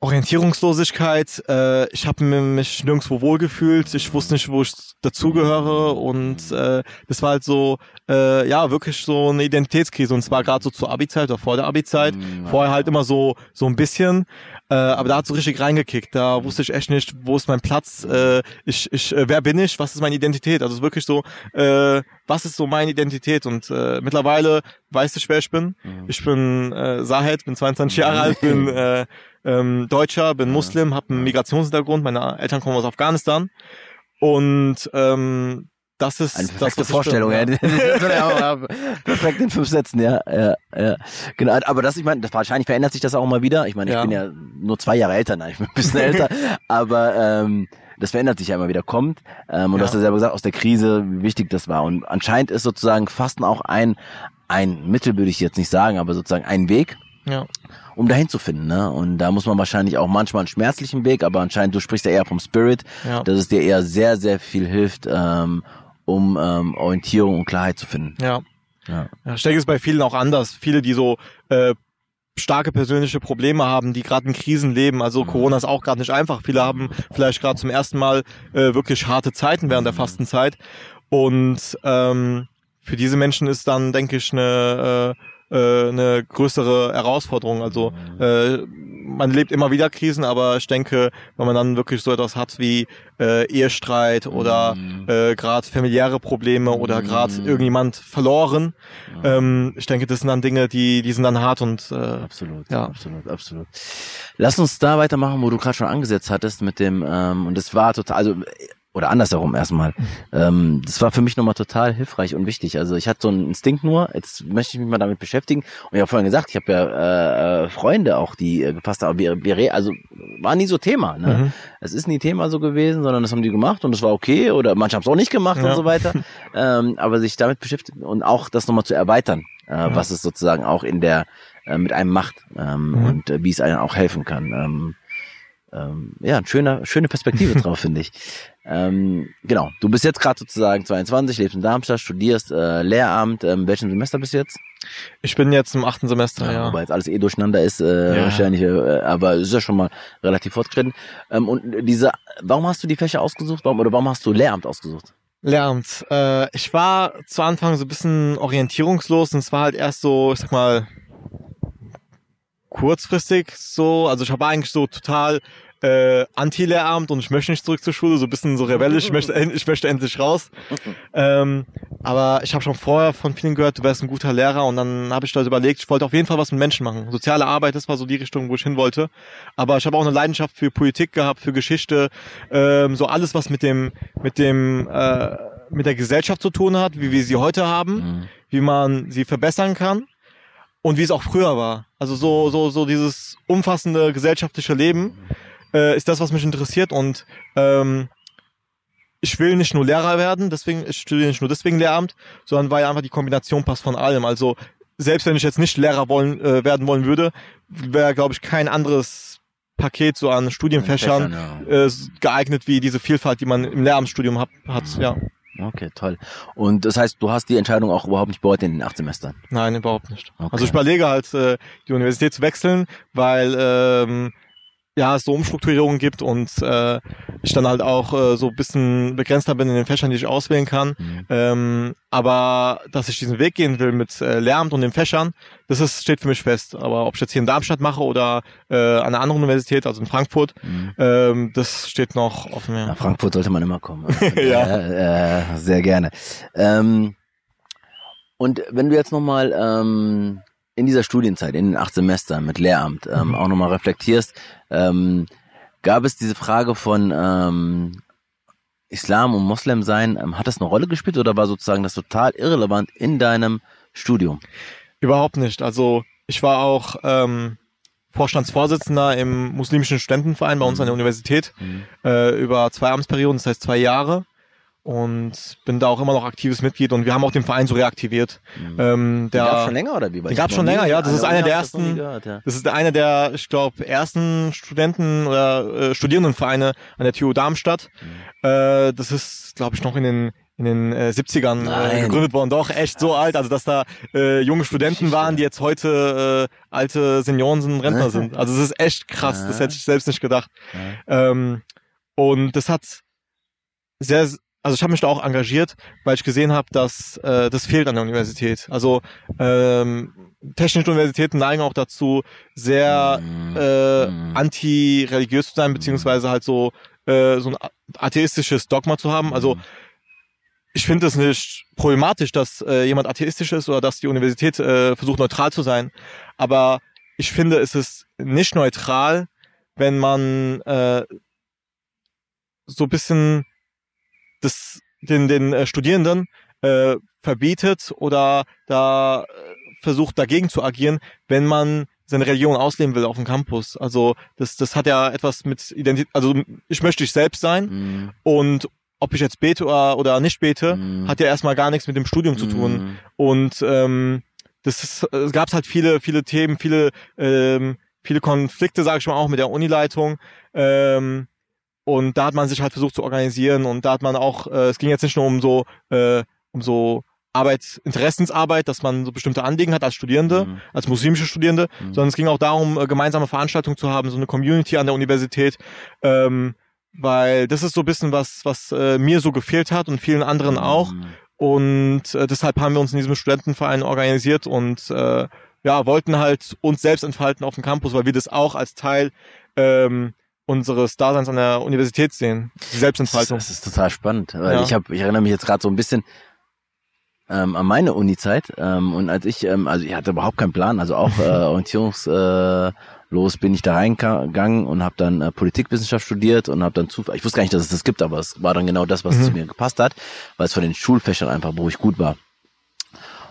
[SPEAKER 2] Orientierungslosigkeit. Äh, ich habe mich nirgendwo wohlgefühlt. Ich wusste nicht, wo ich dazugehöre und äh, das war halt so, äh, ja, wirklich so eine Identitätskrise und zwar gerade so zur Abi-Zeit oder vor der Abi-Zeit. Mhm. Vorher halt immer so so ein bisschen, äh, aber da hat so richtig reingekickt. Da wusste ich echt nicht, wo ist mein Platz. Äh, ich, ich, äh, wer bin ich? Was ist meine Identität? Also wirklich so, äh, was ist so meine Identität? Und äh, mittlerweile weiß ich, wer ich bin. Mhm. Ich bin äh, Sahed, bin 22 Jahre alt, [laughs] bin äh, ähm, Deutscher, bin Muslim, habe einen Migrationshintergrund. Meine Eltern kommen aus Afghanistan und ähm, das ist
[SPEAKER 1] eine perfekte [laughs] [laughs] das, Vorstellung, ja. Perfekt in fünf Sätzen, ja, ja, ja. Genau, aber das, ich meine, das wahrscheinlich verändert sich das auch mal wieder. Ich meine, ich ja. bin ja nur zwei Jahre älter, nein, ich bin ein bisschen [laughs] älter, aber ähm, das verändert sich ja immer wieder, kommt. Ähm, und ja. du hast ja selber gesagt, aus der Krise, wie wichtig das war. Und anscheinend ist sozusagen Fasten auch ein, ein Mittel, würde ich jetzt nicht sagen, aber sozusagen ein Weg, ja. Um dahin zu finden. Ne? Und da muss man wahrscheinlich auch manchmal einen schmerzlichen Weg, aber anscheinend, du sprichst ja eher vom Spirit, ja. dass es dir eher sehr, sehr viel hilft, ähm, um ähm, Orientierung und Klarheit zu finden.
[SPEAKER 2] Ja. Ja. ja ich denke, es ist bei vielen auch anders. Viele, die so äh, starke persönliche Probleme haben, die gerade in Krisen leben. Also mhm. Corona ist auch gerade nicht einfach. Viele haben vielleicht gerade zum ersten Mal äh, wirklich harte Zeiten während der mhm. Fastenzeit. Und ähm, für diese Menschen ist dann, denke ich, eine äh, äh, eine größere Herausforderung. Also mhm. äh, man lebt immer wieder Krisen, aber ich denke, wenn man dann wirklich so etwas hat wie äh, Ehestreit oder mhm. äh, gerade familiäre Probleme oder gerade mhm. irgendjemand verloren, ähm, ich denke, das sind dann Dinge, die die sind dann hart und äh,
[SPEAKER 1] absolut, ja. absolut, absolut. Lass uns da weitermachen, wo du gerade schon angesetzt hattest mit dem ähm, und es war total, also oder andersherum erstmal. Ähm, das war für mich nochmal total hilfreich und wichtig. Also ich hatte so einen Instinkt nur, jetzt möchte ich mich mal damit beschäftigen. Und ich habe vorhin gesagt, ich habe ja äh, Freunde auch, die äh, gepasst haben. Wir, wir, also war nie so Thema. Ne? Mhm. Es ist nie Thema so gewesen, sondern das haben die gemacht und das war okay. Oder manche haben es auch nicht gemacht ja. und so weiter. [laughs] ähm, aber sich damit beschäftigen und auch das nochmal zu erweitern, äh, ja. was es sozusagen auch in der äh, mit einem macht ähm, mhm. und äh, wie es einem auch helfen kann. Ähm, ähm, ja, schöne, schöne Perspektive [laughs] drauf, finde ich. Ähm, genau, du bist jetzt gerade sozusagen 22, lebst in Darmstadt, studierst äh, Lehramt. Ähm, welchen Semester bist du jetzt?
[SPEAKER 2] Ich bin jetzt im achten Semester, ja. ja.
[SPEAKER 1] Wobei jetzt alles eh durcheinander ist, äh, ja. wahrscheinlich, äh, aber ist ja schon mal relativ fortgeschritten. Ähm, und diese, warum hast du die Fächer ausgesucht? Warum, oder warum hast du Lehramt ausgesucht?
[SPEAKER 2] Lehramt. Äh, ich war zu Anfang so ein bisschen orientierungslos und es war halt erst so, ich sag mal, kurzfristig so. Also ich habe eigentlich so total äh, Anti-Lehramt und ich möchte nicht zurück zur Schule, so ein bisschen so rebellisch, ich möchte, ich möchte endlich raus. ähm, aber ich habe schon vorher von vielen gehört, du wärst ein guter Lehrer und dann habe ich da überlegt, ich wollte auf jeden Fall was mit Menschen machen. Soziale Arbeit, das war so die Richtung, wo ich hin wollte. Aber ich habe auch eine Leidenschaft für Politik gehabt, für Geschichte, ähm, so alles, was mit dem, mit dem, äh, mit der Gesellschaft zu tun hat, wie wir sie heute haben, mhm. wie man sie verbessern kann und wie es auch früher war. Also so, so, so dieses umfassende gesellschaftliche Leben äh, ist das, was mich interessiert und ähm, ich will nicht nur Lehrer werden, deswegen, ich studiere nicht nur deswegen Lehramt, sondern weil einfach die Kombination passt von allem. Also selbst wenn ich jetzt nicht Lehrer wollen, äh, werden wollen würde, wäre, glaube ich, kein anderes Paket so an Studienfächern Fächern, ja. äh, geeignet wie diese Vielfalt, die man im Lehramtsstudium hat. hat ja.
[SPEAKER 1] Okay, toll. Und das heißt, du hast die Entscheidung auch überhaupt nicht bereut in den acht Semestern?
[SPEAKER 2] Nein, überhaupt nicht. Okay. Also ich überlege halt, äh, die Universität zu wechseln, weil ähm, ja, es so Umstrukturierungen gibt und äh, ich dann halt auch äh, so ein bisschen begrenzter bin in den Fächern, die ich auswählen kann. Mhm. Ähm, aber dass ich diesen Weg gehen will mit äh, Lehramt und den Fächern, das ist, steht für mich fest. Aber ob ich jetzt hier in Darmstadt mache oder äh, an einer anderen Universität, also in Frankfurt, mhm. ähm, das steht noch offen. Ja.
[SPEAKER 1] Nach Frankfurt sollte man immer kommen. [laughs] ja. Äh, äh, sehr gerne. Ähm, und wenn du jetzt nochmal ähm, in dieser Studienzeit, in den acht Semestern mit Lehramt, ähm, mhm. auch nochmal reflektierst, ähm, gab es diese Frage von ähm, Islam und Moslem sein, ähm, hat das eine Rolle gespielt oder war sozusagen das total irrelevant in deinem Studium?
[SPEAKER 2] Überhaupt nicht. Also ich war auch ähm, Vorstandsvorsitzender im muslimischen Studentenverein bei uns mhm. an der Universität mhm. äh, über zwei Amtsperioden, das heißt zwei Jahre und bin da auch immer noch aktives Mitglied und wir haben auch den Verein so reaktiviert.
[SPEAKER 1] Mhm. Ähm, der gab schon länger oder wie?
[SPEAKER 2] Den gab schon länger, ja. Das ist einer der ersten. Gehört, ja. Das ist einer der, ich glaube, ersten Studenten oder äh, Studierendenvereine an der TU Darmstadt. Mhm. Äh, das ist, glaube ich, noch in den in den äh, 70ern äh,
[SPEAKER 1] Nein.
[SPEAKER 2] gegründet worden. Doch, echt so alt. Also dass da äh, junge Studenten waren, die jetzt heute äh, alte Senioren sind, Rentner sind. Also es ist echt krass. Das hätte ich selbst nicht gedacht. Ähm, und das hat sehr, also ich habe mich da auch engagiert, weil ich gesehen habe, dass äh, das fehlt an der Universität. Also ähm, technische Universitäten neigen auch dazu, sehr äh,
[SPEAKER 1] Mhm.
[SPEAKER 2] anti-religiös zu sein, beziehungsweise halt so äh, so ein atheistisches Dogma zu haben. Also ich finde es nicht problematisch, dass äh, jemand atheistisch ist oder dass die Universität äh, versucht neutral zu sein. Aber ich finde, es ist nicht neutral, wenn man äh, so ein bisschen das, den, den äh, Studierenden äh, verbietet oder da äh, versucht dagegen zu agieren, wenn man seine Religion ausleben will auf dem Campus. Also das, das hat ja etwas mit Identität, also ich möchte ich selbst sein
[SPEAKER 1] Mhm.
[SPEAKER 2] und ob ich jetzt bete oder, oder nicht bete,
[SPEAKER 1] Mhm.
[SPEAKER 2] hat ja erstmal gar nichts mit dem Studium zu tun. Und ähm, das ist, es gab halt viele, viele Themen, viele, ähm, viele Konflikte, sage ich mal auch mit der Unileitung. Ähm, und da hat man sich halt versucht zu organisieren und da hat man auch, äh, es ging jetzt nicht nur um so, äh, um so Arbeit, Interessensarbeit, dass man so bestimmte Anliegen hat als Studierende,
[SPEAKER 1] Mhm.
[SPEAKER 2] als muslimische Studierende,
[SPEAKER 1] Mhm.
[SPEAKER 2] sondern es ging auch darum, äh, gemeinsame Veranstaltungen zu haben, so eine Community an der Universität, ähm, weil das ist so ein bisschen was, was äh, mir so gefehlt hat und vielen anderen auch.
[SPEAKER 1] Mhm.
[SPEAKER 2] Und äh, deshalb haben wir uns in diesem Studentenverein organisiert und äh, ja, wollten halt uns selbst entfalten auf dem Campus, weil wir das auch als Teil ähm, unseres Daseins an der Universität sehen. Die
[SPEAKER 1] Das ist,
[SPEAKER 2] Selbstentfaltung.
[SPEAKER 1] das ist total spannend, weil
[SPEAKER 2] Ja.
[SPEAKER 1] ich habe, ich erinnere mich jetzt gerade so ein bisschen ähm, an meine Uni-Zeit ähm, und als ich, ähm, also ich hatte überhaupt keinen Plan, also auch [laughs] äh, orientierungslos äh, los bin ich da reingegangen und habe dann äh, Politikwissenschaft studiert und habe dann Zufall, ich wusste gar nicht, dass es das gibt, aber es war dann genau das, was
[SPEAKER 2] Mhm.
[SPEAKER 1] zu mir gepasst hat, weil es von den Schulfächern einfach, wo ich gut war.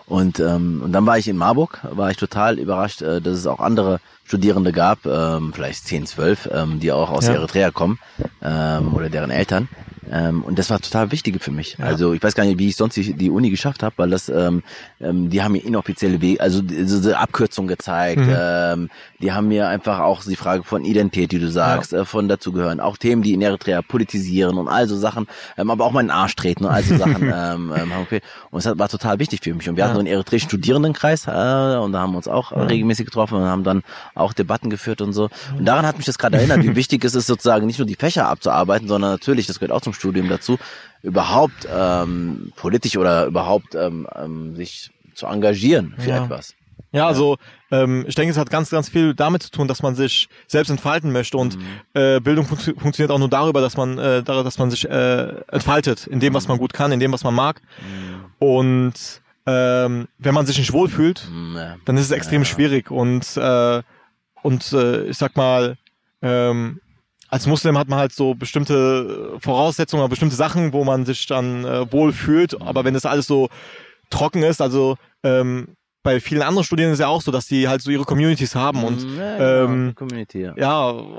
[SPEAKER 1] Und, ähm, und dann war ich in Marburg, war ich total überrascht, äh, dass es auch andere Studierende gab, ähm, vielleicht 10, 12, ähm, die auch aus
[SPEAKER 2] Ja.
[SPEAKER 1] Eritrea kommen ähm, oder deren Eltern. Ähm, und das war total wichtig für mich.
[SPEAKER 2] Ja.
[SPEAKER 1] Also ich weiß gar nicht, wie ich sonst die, die Uni geschafft habe, weil das, ähm, ähm, die haben mir inoffizielle Wege, also diese Abkürzung gezeigt.
[SPEAKER 2] Mhm.
[SPEAKER 1] Ähm, die haben mir einfach auch die Frage von Identität, die du sagst, äh, von dazugehören, auch Themen, die in Eritrea politisieren und all so Sachen, ähm, aber auch meinen Arsch treten und all so Sachen. [laughs] ähm, ähm, haben wir- und es war total wichtig für mich. Und wir hatten
[SPEAKER 2] Ja.
[SPEAKER 1] so einen eritreischen Studierendenkreis äh, und da haben wir uns auch
[SPEAKER 2] Ja.
[SPEAKER 1] regelmäßig getroffen und haben dann auch Debatten geführt und so. Und daran hat mich das gerade erinnert, wie [laughs] wichtig es ist, sozusagen nicht nur die Fächer abzuarbeiten, sondern natürlich, das gehört auch zum Studium dazu, überhaupt ähm, politisch oder überhaupt ähm, ähm, sich zu engagieren für
[SPEAKER 2] Ja.
[SPEAKER 1] etwas.
[SPEAKER 2] Ja, also ähm, ich denke, es hat ganz, ganz viel damit zu tun, dass man sich selbst entfalten möchte und
[SPEAKER 1] Mhm.
[SPEAKER 2] äh, Bildung funktio- funktioniert auch nur darüber, dass man, äh, darüber, dass man sich äh, entfaltet in dem, was man gut kann, in dem, was man mag. Und ähm, wenn man sich nicht wohlfühlt,
[SPEAKER 1] Mhm,
[SPEAKER 2] dann ist es extrem
[SPEAKER 1] Ja.
[SPEAKER 2] schwierig und äh, und äh, ich sag mal ähm, als Muslim hat man halt so bestimmte Voraussetzungen oder bestimmte Sachen, wo man sich dann äh, wohlfühlt. Aber wenn das alles so trocken ist, also ähm, bei vielen anderen Studierenden ist ja auch so, dass die halt so ihre Communities haben und
[SPEAKER 1] Mhm, ja, genau,
[SPEAKER 2] ähm,
[SPEAKER 1] Community, ja.
[SPEAKER 2] ja,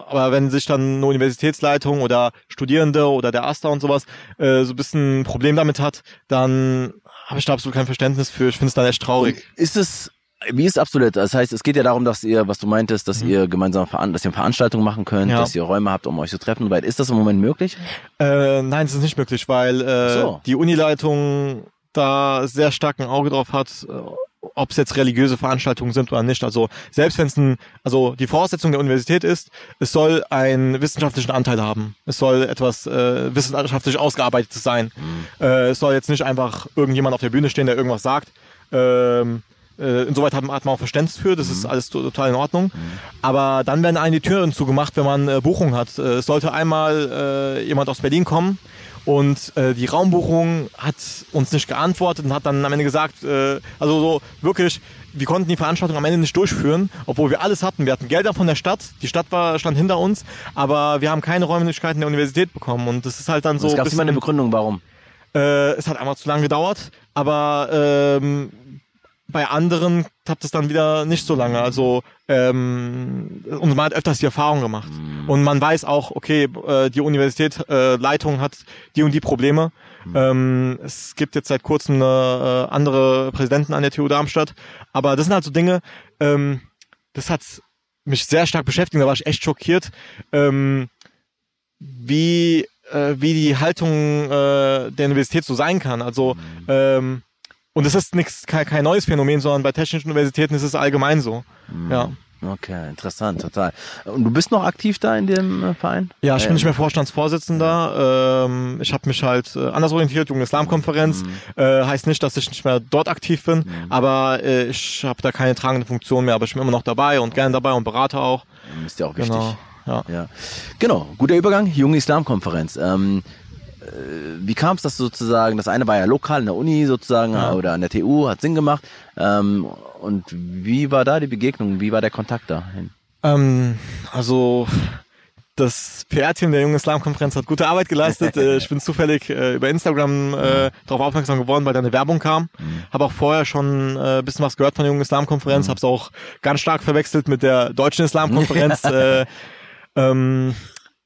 [SPEAKER 2] aber wenn sich dann eine Universitätsleitung oder Studierende oder der AStA und sowas äh, so ein bisschen ein Problem damit hat, dann habe ich da absolut kein Verständnis für. Ich finde es dann echt traurig.
[SPEAKER 1] Ist es, wie ist absolut? Das heißt, es geht ja darum, dass ihr, was du meintest, dass
[SPEAKER 2] Mhm.
[SPEAKER 1] ihr gemeinsam veran dass ihr Veranstaltungen machen könnt,
[SPEAKER 2] Ja.
[SPEAKER 1] dass ihr Räume habt, um euch zu treffen. Weil ist das im Moment möglich?
[SPEAKER 2] Äh, nein, das ist nicht möglich, weil äh,
[SPEAKER 1] So.
[SPEAKER 2] die Unileitung da sehr stark ein Auge drauf hat, äh, ob es jetzt religiöse Veranstaltungen sind oder nicht. Also selbst wenn es ein, also die Voraussetzung der Universität ist, es soll einen wissenschaftlichen Anteil haben. Es soll etwas äh, wissenschaftlich ausgearbeitetes sein. Äh, es soll jetzt nicht einfach irgendjemand auf der Bühne stehen, der irgendwas sagt. Ähm, äh, insoweit hat, man- hat man auch Verständnis für, das ist alles to- total in Ordnung. Aber dann werden einem die Türen zugemacht, wenn man äh, Buchungen hat. Äh, es sollte einmal äh, jemand aus Berlin kommen und äh, die Raumbuchung hat uns nicht geantwortet und hat dann am Ende gesagt, äh, also so wirklich, wir konnten die Veranstaltung am Ende nicht durchführen, obwohl wir alles hatten. Wir hatten Gelder von der Stadt, die Stadt war, stand hinter uns, aber wir haben keine Räumlichkeiten der Universität bekommen und das ist halt dann so.
[SPEAKER 1] es gab immer eine Begründung, warum.
[SPEAKER 2] äh, es hat einfach zu lange gedauert, aber ähm, bei anderen klappt es dann wieder nicht so lange. Also ähm, und man hat öfters die Erfahrung gemacht. Und man weiß auch, okay, äh, die Universität äh, Leitung hat die und die Probleme. Ähm, es gibt jetzt seit kurzem eine äh, andere Präsidenten an der TU Darmstadt. Aber das sind halt so Dinge, ähm, das hat mich sehr stark beschäftigt. Da war ich echt schockiert, ähm, wie äh, wie die Haltung äh, der Universität so sein kann. Also
[SPEAKER 1] Mhm.
[SPEAKER 2] ähm, und es ist nichts kein, kein neues Phänomen, sondern bei technischen Universitäten ist es allgemein so.
[SPEAKER 1] Mhm.
[SPEAKER 2] Ja.
[SPEAKER 1] Okay, interessant, total. Und du bist noch aktiv da in dem äh, Verein?
[SPEAKER 2] Ja, ich bin
[SPEAKER 1] Äh,
[SPEAKER 2] nicht mehr Vorstandsvorsitzender. Ähm, ich habe mich halt äh, anders orientiert, Junge Islamkonferenz. Äh, heißt nicht, dass ich nicht mehr dort aktiv bin, aber äh, ich habe da keine tragende Funktion mehr, aber ich bin immer noch dabei und gerne dabei und berate auch.
[SPEAKER 1] Ist ja auch wichtig.
[SPEAKER 2] Genau. Ja.
[SPEAKER 1] Ja. Genau, guter Übergang, Junge Islamkonferenz. Ähm, äh, wie kam es, dass sozusagen, das eine war ja lokal in der Uni sozusagen
[SPEAKER 2] Ja.
[SPEAKER 1] oder an der TU, hat Sinn gemacht. Ähm, und wie war da die Begegnung? Wie war der Kontakt dahin?
[SPEAKER 2] Ähm, also das PR-Team der Jungen Islamkonferenz hat gute Arbeit geleistet. [laughs] Äh, ich bin zufällig äh, über Instagram äh, darauf aufmerksam geworden, weil da eine Werbung kam. Habe auch vorher schon äh, ein bisschen was gehört von der Jungen Islamkonferenz. Habe es auch ganz stark verwechselt mit der deutschen Islamkonferenz. [laughs] äh, ähm,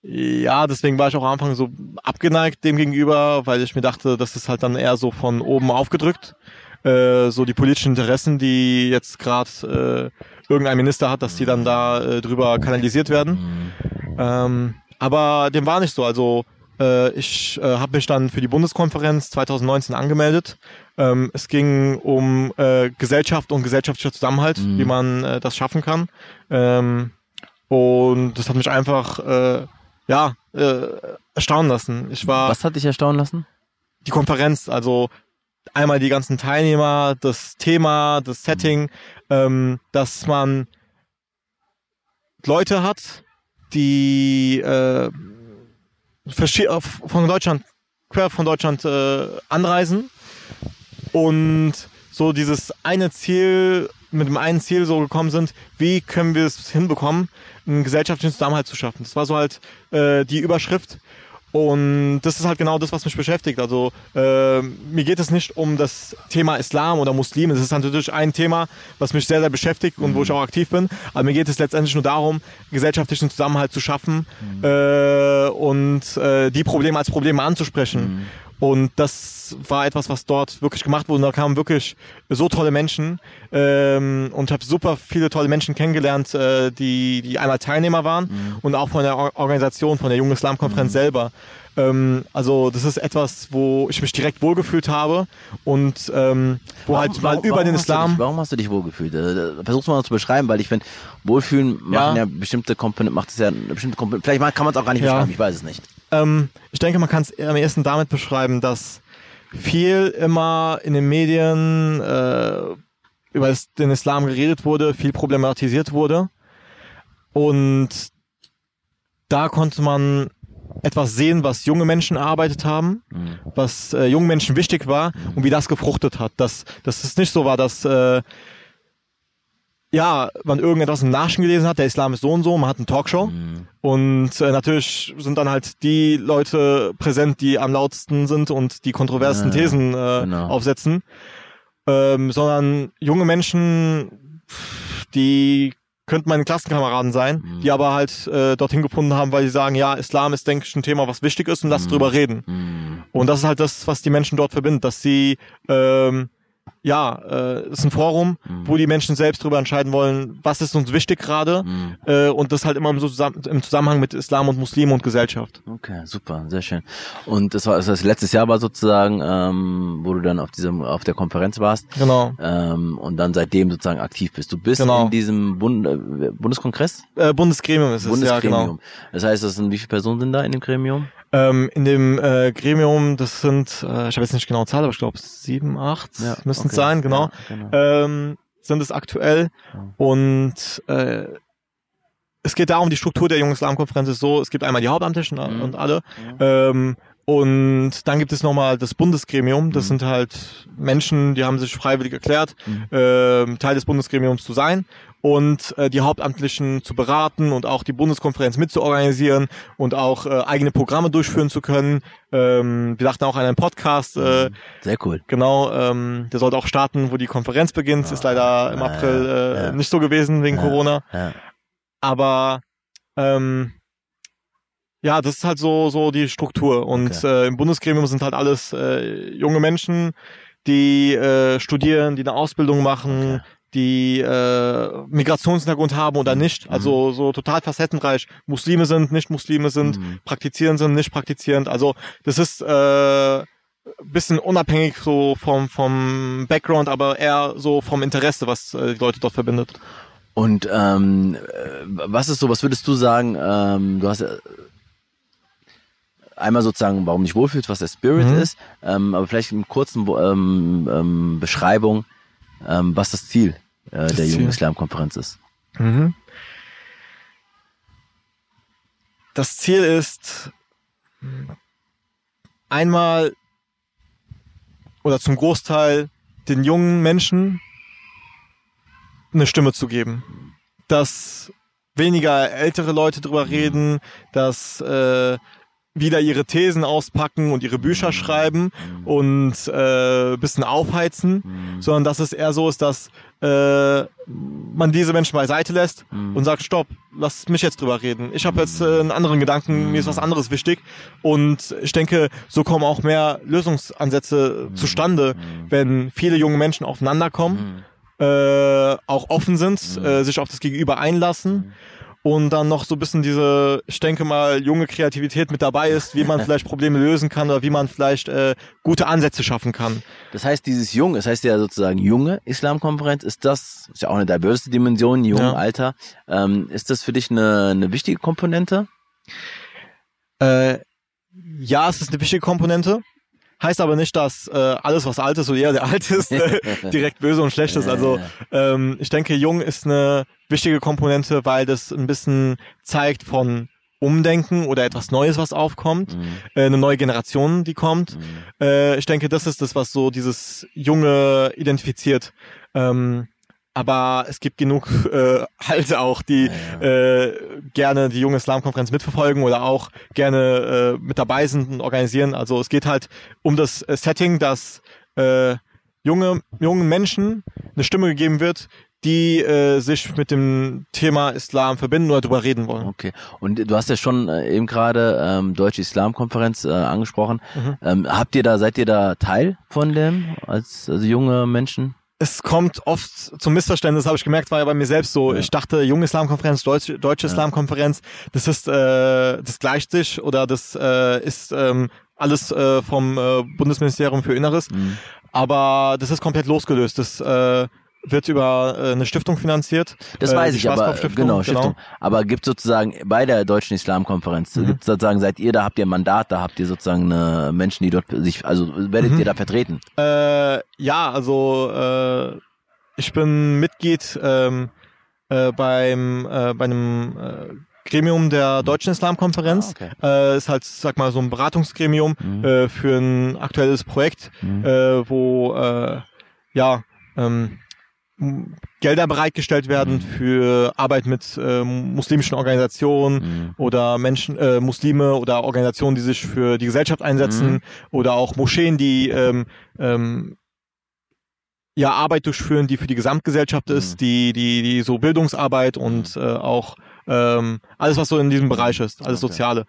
[SPEAKER 2] ja, deswegen war ich auch am Anfang so abgeneigt dem gegenüber, weil ich mir dachte, das ist halt dann eher so von oben aufgedrückt. Äh, so die politischen Interessen, die jetzt gerade äh, irgendein Minister hat, dass die dann da äh, drüber kanalisiert werden. Ähm, aber dem war nicht so. Also äh, ich äh, habe mich dann für die Bundeskonferenz 2019 angemeldet. Ähm, es ging um äh, Gesellschaft und gesellschaftlicher Zusammenhalt,
[SPEAKER 1] Mhm.
[SPEAKER 2] wie man äh, das schaffen kann. Ähm, und das hat mich einfach äh, ja äh, erstaunen lassen. Ich war
[SPEAKER 1] Was hat dich erstaunen lassen?
[SPEAKER 2] die Konferenz, also einmal die ganzen Teilnehmer, das Thema, das Setting, ähm, dass man Leute hat, die äh, von Deutschland, quer von Deutschland äh, anreisen und so dieses eine Ziel, mit dem einen Ziel so gekommen sind, wie können wir es hinbekommen, einen gesellschaftlichen Zusammenhalt zu schaffen. Das war so halt äh, die Überschrift. Und das ist halt genau das, was mich beschäftigt. Also äh, mir geht es nicht um das Thema Islam oder Muslime. Das ist natürlich ein Thema, was mich sehr, sehr beschäftigt und wo ich auch aktiv bin. Aber mir geht es letztendlich nur darum, gesellschaftlichen Zusammenhalt zu schaffen äh, und äh, die Probleme als Probleme anzusprechen. Und das war etwas, was dort wirklich gemacht wurde. Und da kamen wirklich so tolle Menschen. Ähm, und ich habe super viele tolle Menschen kennengelernt, äh, die, die einmal Teilnehmer waren und auch von der Or- Organisation, von der Jungen Islam-Konferenz selber. Ähm, also das ist etwas, wo ich mich direkt wohlgefühlt habe und ähm, wo halt mal über den Islam.
[SPEAKER 1] Dich, warum hast du dich wohlgefühlt? Äh, Versuch's mal zu beschreiben, weil ich finde, Wohlfühlen machen ja,
[SPEAKER 2] Ja.
[SPEAKER 1] bestimmte Komponenten, macht es ja eine bestimmte Komponente. Vielleicht kann man es auch gar nicht
[SPEAKER 2] Ja.
[SPEAKER 1] beschreiben, ich weiß es nicht.
[SPEAKER 2] Ähm, ich denke, man kann es am ersten damit beschreiben, dass viel immer in den Medien äh, über den Islam geredet wurde, viel problematisiert wurde. Und da konnte man etwas sehen, was junge Menschen erarbeitet haben,
[SPEAKER 1] Mhm.
[SPEAKER 2] was äh, jungen Menschen wichtig war und wie das gefruchtet hat. Dass, dass es nicht so war, dass äh, ja, man irgendetwas im Nachrichten gelesen hat, der Islam ist so und so, man hat eine Talkshow.
[SPEAKER 1] Mhm.
[SPEAKER 2] Und äh, natürlich sind dann halt die Leute präsent, die am lautesten sind und die kontroversen
[SPEAKER 1] Ja,
[SPEAKER 2] Thesen äh,
[SPEAKER 1] genau.
[SPEAKER 2] aufsetzen. Ähm, sondern junge Menschen, die könnten meine Klassenkameraden sein,
[SPEAKER 1] Mhm.
[SPEAKER 2] die aber halt äh, dorthin gefunden haben, weil sie sagen, ja, Islam ist, denke ich, ein Thema, was wichtig ist und lass drüber reden.
[SPEAKER 1] Mhm.
[SPEAKER 2] Und das ist halt das, was die Menschen dort verbindet, dass sie ähm, ja, äh, es ist ein Forum,
[SPEAKER 1] Mhm.
[SPEAKER 2] wo die Menschen selbst darüber entscheiden wollen, was ist uns wichtig gerade
[SPEAKER 1] Mhm.
[SPEAKER 2] äh, und das halt immer im, Zusammen im Zusammenhang mit Islam und Muslimen und Gesellschaft.
[SPEAKER 1] Okay, super, sehr schön. Und das war das heißt, letztes Jahr war sozusagen, ähm, wo du dann auf diesem auf der Konferenz warst
[SPEAKER 2] Genau.
[SPEAKER 1] ähm, und dann seitdem sozusagen aktiv bist. Du bist
[SPEAKER 2] Genau.
[SPEAKER 1] in diesem Bund, äh, Bundeskongress,
[SPEAKER 2] Äh, Bundesgremium ist es, ja,
[SPEAKER 1] Bundesgremium.
[SPEAKER 2] genau.
[SPEAKER 1] Das heißt, das sind wie viele Personen sind da in dem Gremium?
[SPEAKER 2] Ähm, in dem äh, Gremium, das sind, äh, ich habe jetzt nicht genau Zahl, aber ich glaube sieben, acht müssten es
[SPEAKER 1] okay.
[SPEAKER 2] sein, genau.
[SPEAKER 1] Ja, genau.
[SPEAKER 2] ähm, sind es aktuell.
[SPEAKER 1] Ja.
[SPEAKER 2] Und äh, es geht darum, die Struktur der Jungen Islamkonferenz ist so, es gibt einmal die Hauptamtlichen
[SPEAKER 1] Mhm.
[SPEAKER 2] und alle. Ähm, und dann gibt es nochmal das Bundesgremium. Das
[SPEAKER 1] Mhm.
[SPEAKER 2] sind halt Menschen, die haben sich freiwillig erklärt,
[SPEAKER 1] Mhm.
[SPEAKER 2] ähm, Teil des Bundesgremiums zu sein und äh, die Hauptamtlichen zu beraten und auch die Bundeskonferenz mitzuorganisieren und auch äh, eigene Programme durchführen zu können. Ähm, wir dachten auch an einen Podcast, äh,
[SPEAKER 1] Sehr cool.
[SPEAKER 2] Genau, ähm, der sollte auch starten, wo die Konferenz beginnt. Ist leider im
[SPEAKER 1] ja,
[SPEAKER 2] April äh,
[SPEAKER 1] ja.
[SPEAKER 2] nicht so gewesen wegen
[SPEAKER 1] Ja.
[SPEAKER 2] Corona.
[SPEAKER 1] Ja.
[SPEAKER 2] Aber ähm, ja, das ist halt so so die Struktur. Und
[SPEAKER 1] Okay.
[SPEAKER 2] äh, im Bundesgremium sind halt alles äh, junge Menschen, die äh, studieren, die eine Ausbildung machen,
[SPEAKER 1] Okay.
[SPEAKER 2] Die äh, Migrationshintergrund haben oder nicht. Also so total facettenreich. Muslime sind, nicht Muslime sind,
[SPEAKER 1] Mhm.
[SPEAKER 2] praktizierend sind, nicht praktizierend. Also das ist äh, bisschen unabhängig so vom vom Background, aber eher so vom Interesse, was äh, die Leute dort verbindet.
[SPEAKER 1] Und ähm, äh, was ist so, was würdest du sagen, ähm, du hast äh, einmal sozusagen, warum dich wohlfühlst, was der Spirit
[SPEAKER 2] Mhm.
[SPEAKER 1] ist, ähm, aber vielleicht in kurzen ähm, ähm, Beschreibung, ähm, was das Ziel äh, der Jungen. Islam-Konferenz ist.
[SPEAKER 2] Mhm. Das Ziel ist einmal oder zum Großteil den jungen Menschen eine Stimme zu geben. Dass weniger ältere Leute drüber reden, dass äh, wieder ihre Thesen auspacken und ihre Bücher schreiben und äh, bisschen aufheizen, sondern dass es eher so ist, dass äh, man diese Menschen beiseite lässt und sagt, stopp, lass mich jetzt drüber reden. Ich habe jetzt äh, einen anderen Gedanken, mir ist was anderes wichtig. Und ich denke, so kommen auch mehr Lösungsansätze zustande, wenn viele junge Menschen aufeinander kommen, äh, auch offen sind, äh, sich auf das Gegenüber einlassen. Und dann noch so ein bisschen diese, ich denke mal, junge Kreativität mit dabei ist, wie man [laughs] vielleicht Probleme lösen kann oder wie man vielleicht äh, gute Ansätze schaffen kann.
[SPEAKER 1] Das heißt, dieses Jung, das heißt ja sozusagen junge Islamkonferenz, ist das, ist ja auch eine diverse Dimension, jung,
[SPEAKER 2] Ja.
[SPEAKER 1] Alter, ähm, ist das für dich eine, eine wichtige Komponente?
[SPEAKER 2] Äh, ja, es ist eine wichtige Komponente. Heißt aber nicht, dass äh, alles, was alt ist oder jeder, der alt ist, äh, [laughs] direkt böse und schlecht ist. Also ähm, ich denke, jung ist eine wichtige Komponente, weil das ein bisschen zeigt von Umdenken oder etwas Neues, was aufkommt,
[SPEAKER 1] Mhm.
[SPEAKER 2] äh, eine neue Generation, die kommt. Äh, ich denke, das ist das, was so dieses Junge identifiziert. Ähm, aber es gibt genug äh, halt auch, die äh, gerne die junge Islamkonferenz mitverfolgen oder auch gerne äh, mit dabei sind und organisieren. Also es geht halt um das äh, Setting, dass äh, junge jungen Menschen eine Stimme gegeben wird, die äh, sich mit dem Thema Islam verbinden oder darüber reden wollen.
[SPEAKER 1] Okay. Und du hast ja schon äh, eben gerade ähm, Deutsche Islamkonferenz äh, angesprochen.
[SPEAKER 2] Mhm.
[SPEAKER 1] Ähm, habt ihr da, seid ihr da Teil von dem als also junge Menschen?
[SPEAKER 2] Es kommt oft zum Missverständnis, habe ich gemerkt, war ja bei mir selbst so.
[SPEAKER 1] Ja.
[SPEAKER 2] Ich dachte, junge Islamkonferenz, Deutsche, Deutsche
[SPEAKER 1] Ja.
[SPEAKER 2] Islamkonferenz, das ist, äh, das gleicht sich oder das äh, ist ähm, alles äh, vom äh, Bundesministerium für Inneres.
[SPEAKER 1] Mhm.
[SPEAKER 2] Aber das ist komplett losgelöst. Das äh, wird über äh, eine Stiftung finanziert.
[SPEAKER 1] Das
[SPEAKER 2] Äh,
[SPEAKER 1] weiß ich, aber
[SPEAKER 2] Schwarzkopf-Stiftung,
[SPEAKER 1] genau, Stiftung. Aber gibt sozusagen bei der Deutschen Islamkonferenz,
[SPEAKER 2] Mhm.
[SPEAKER 1] gibt sozusagen, seid ihr da, habt ihr ein Mandat, da habt ihr sozusagen eine Menschen, die dort sich, also werdet
[SPEAKER 2] Mhm.
[SPEAKER 1] ihr da vertreten?
[SPEAKER 2] Äh, ja, also äh, ich bin Mitglied ähm, äh, beim äh, bei einem äh, Gremium der Deutschen Islamkonferenz.
[SPEAKER 1] Ah, okay.
[SPEAKER 2] äh, ist halt, sag mal, so ein Beratungsgremium
[SPEAKER 1] Mhm.
[SPEAKER 2] äh, für ein aktuelles Projekt,
[SPEAKER 1] Mhm.
[SPEAKER 2] äh, wo äh, ja ähm, Gelder bereitgestellt werden
[SPEAKER 1] Mhm.
[SPEAKER 2] für Arbeit mit äh, muslimischen Organisationen
[SPEAKER 1] Mhm.
[SPEAKER 2] oder Menschen, äh, Muslime oder Organisationen, die sich für die Gesellschaft einsetzen
[SPEAKER 1] Mhm.
[SPEAKER 2] oder auch Moscheen, die ähm, ähm, ja Arbeit durchführen, die für die Gesamtgesellschaft ist,
[SPEAKER 1] Mhm.
[SPEAKER 2] die die die so Bildungsarbeit und äh, auch ähm, alles, was so in diesem Bereich ist, alles
[SPEAKER 1] Okay.
[SPEAKER 2] Soziale.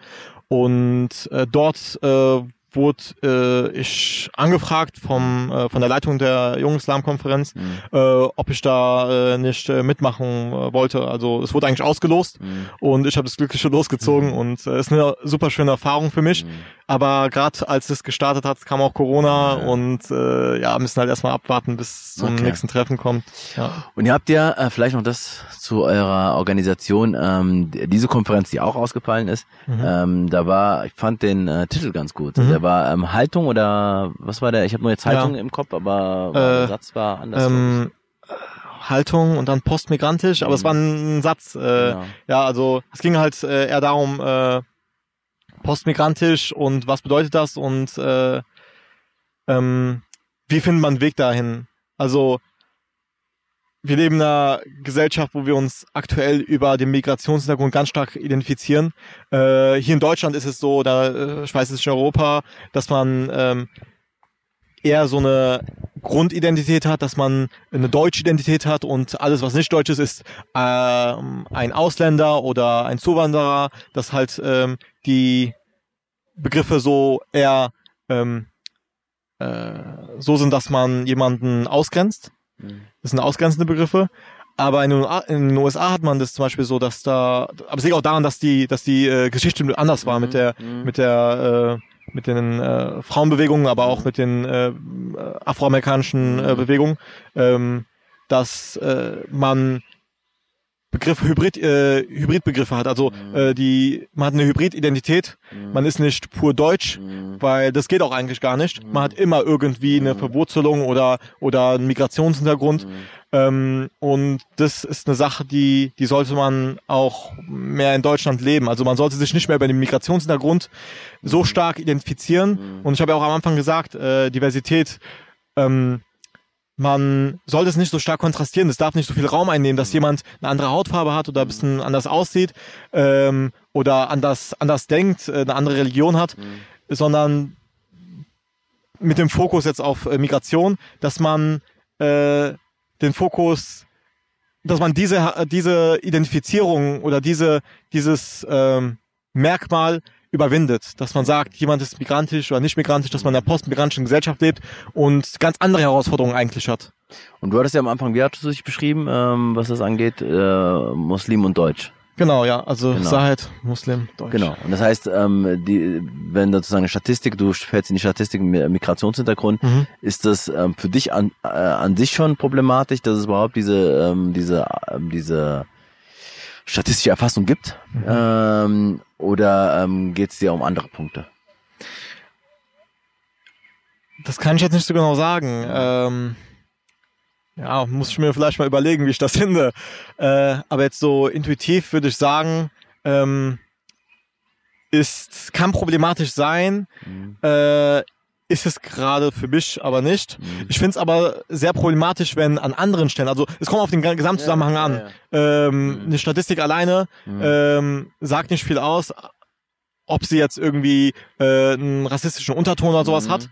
[SPEAKER 2] Und äh, dort äh, wurde äh, ich angefragt vom äh, von der Leitung der Jungen Islam-Konferenz,
[SPEAKER 1] Mhm.
[SPEAKER 2] äh, ob ich da äh, nicht äh, mitmachen äh, wollte. Also es wurde eigentlich ausgelost
[SPEAKER 1] Mhm.
[SPEAKER 2] und ich habe das glückliche losgezogen
[SPEAKER 1] Mhm.
[SPEAKER 2] und es ist eine super schöne Erfahrung für mich.
[SPEAKER 1] Mhm.
[SPEAKER 2] Aber gerade als es gestartet hat, kam auch Corona
[SPEAKER 1] Ja.
[SPEAKER 2] und äh, ja, müssen halt erstmal abwarten, bis zum
[SPEAKER 1] Okay.
[SPEAKER 2] nächsten Treffen kommt. Ja.
[SPEAKER 1] Und ihr habt ja äh, vielleicht noch das zu eurer Organisation, ähm, diese Konferenz, die auch ausgefallen ist,
[SPEAKER 2] Mhm.
[SPEAKER 1] ähm, da war, ich fand den äh, Titel ganz gut.
[SPEAKER 2] Mhm.
[SPEAKER 1] War ähm, Haltung oder was war der? Ich habe nur jetzt Haltung
[SPEAKER 2] Ja.
[SPEAKER 1] im Kopf, aber
[SPEAKER 2] Äh,
[SPEAKER 1] der Satz war anders.
[SPEAKER 2] Ähm, Haltung und dann postmigrantisch, aber es
[SPEAKER 1] Mhm.
[SPEAKER 2] war ein Satz. Äh,
[SPEAKER 1] ja.
[SPEAKER 2] Ja, also es ging halt äh, eher darum, äh, postmigrantisch und was bedeutet das und äh, ähm, wie findet man einen Weg dahin? Also wir leben in einer Gesellschaft, wo wir uns aktuell über den Migrationshintergrund ganz stark identifizieren. Äh, hier in Deutschland ist es so, oder äh, ich weiß es in Europa, dass man ähm, eher so eine Grundidentität hat, dass man eine deutsche Identität hat und alles, was nicht deutsch ist, ist ähm, ein Ausländer oder ein Zuwanderer, dass halt ähm, die Begriffe so eher ähm, äh, so sind, dass man jemanden ausgrenzt. Das sind ausgrenzende Begriffe. Aber in den, USA, hat man das zum Beispiel so, dass da, aber es liegt auch daran, dass die, dass die äh, Geschichte anders war mit der, mit der, äh, mit den äh, Frauenbewegungen, aber auch mit den äh, afroamerikanischen äh, Bewegungen, ähm, dass äh, man Begriff Hybrid, äh, Hybridbegriffe hat. Also äh, die, man hat eine Hybrididentität. Man ist nicht pur deutsch, weil das geht auch eigentlich gar nicht. Man hat immer irgendwie eine Verwurzelung oder oder einen Migrationshintergrund. Ähm, und das ist eine Sache, die die sollte man auch mehr in Deutschland leben. Also man sollte sich nicht mehr über den Migrationshintergrund so stark identifizieren. Und ich habe ja auch am Anfang gesagt, äh, Diversität. Ähm, man sollte es nicht so stark kontrastieren. Es darf nicht so viel Raum einnehmen, dass jemand eine andere Hautfarbe hat oder ein bisschen anders aussieht ähm, oder anders, anders denkt, äh, eine andere Religion hat, sondern mit dem Fokus jetzt auf äh, Migration, dass man äh, den Fokus, dass man diese, diese Identifizierung oder diese, dieses ähm, Merkmal überwindet, dass man sagt, jemand ist migrantisch oder nicht migrantisch, dass man in einer postmigrantischen Gesellschaft lebt und ganz andere Herausforderungen eigentlich hat.
[SPEAKER 1] Und du hattest ja am Anfang, wie hattest du dich beschrieben, ähm, was das angeht, äh, Muslim und Deutsch?
[SPEAKER 2] Genau, ja, also
[SPEAKER 1] Genau.
[SPEAKER 2] Sahed, Muslim, Deutsch.
[SPEAKER 1] Genau. Und das heißt, ähm, die, wenn sozusagen eine Statistik, du fällst in die Statistik Migrationshintergrund,
[SPEAKER 2] Mhm.
[SPEAKER 1] ist das ähm, für dich an, äh, an sich schon problematisch, dass es überhaupt diese, ähm, diese, ähm, diese statistische Erfassung gibt?
[SPEAKER 2] Mhm.
[SPEAKER 1] Ähm, oder ähm, geht es dir um andere Punkte?
[SPEAKER 2] Das kann ich jetzt nicht so genau sagen. Ähm, ja, muss ich mir vielleicht mal überlegen, wie ich das finde. Äh, aber jetzt so intuitiv würde ich sagen, ähm, ist, kann problematisch sein, äh, ist es gerade für mich aber nicht. Ich finde es aber sehr problematisch, wenn an anderen Stellen, also es kommt auf den Ge- Gesamtzusammenhang
[SPEAKER 1] Ja,
[SPEAKER 2] an.
[SPEAKER 1] ja,
[SPEAKER 2] Ähm, Eine Statistik alleine
[SPEAKER 1] Mhm.
[SPEAKER 2] ähm, sagt nicht viel aus, ob sie jetzt irgendwie äh, einen rassistischen Unterton oder sowas hat.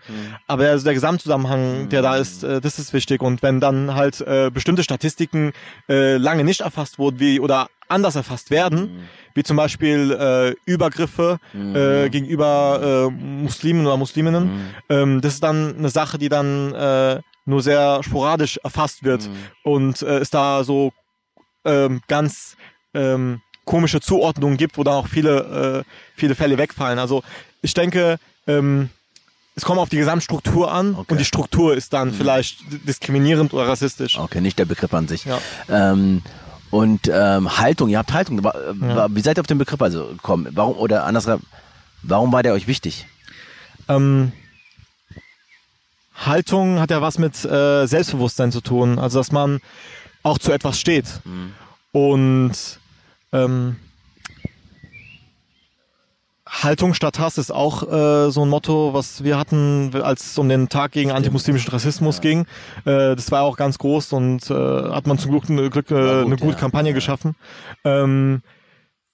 [SPEAKER 2] Aber also der Gesamtzusammenhang, der da ist, äh, das ist wichtig. Und wenn dann halt äh, bestimmte Statistiken äh, lange nicht erfasst wurden, wie oder anders erfasst werden, wie zum Beispiel äh, Übergriffe äh, gegenüber äh, Muslimen oder Musliminnen, ähm, das ist dann eine Sache, die dann äh, nur sehr sporadisch erfasst wird und äh, es da so ähm, ganz ähm, komische Zuordnungen gibt, wo dann auch viele, äh, viele Fälle wegfallen. Also ich denke, ähm, es kommt auf die Gesamtstruktur an
[SPEAKER 1] Okay.
[SPEAKER 2] und die Struktur ist dann vielleicht diskriminierend oder rassistisch.
[SPEAKER 1] Okay, nicht der Begriff an sich.
[SPEAKER 2] Ja.
[SPEAKER 1] Ähm, und ähm, Haltung, ihr habt Haltung. Wa- Wie seid ihr auf den Begriff also gekommen? Warum oder andersrum, warum war der euch wichtig?
[SPEAKER 2] Ähm, Haltung hat ja was mit äh, Selbstbewusstsein zu tun, also dass man auch zu etwas steht. Und ähm, Haltung statt Hass ist auch äh, so ein Motto, was wir hatten, als es um den Tag gegen antimuslimischen Rassismus ging. Äh, das war auch ganz groß und äh, hat man zum Glück, eine, Glück, äh,
[SPEAKER 1] gut,
[SPEAKER 2] eine gute
[SPEAKER 1] ja.
[SPEAKER 2] Kampagne
[SPEAKER 1] Ja.
[SPEAKER 2] geschaffen. Ähm,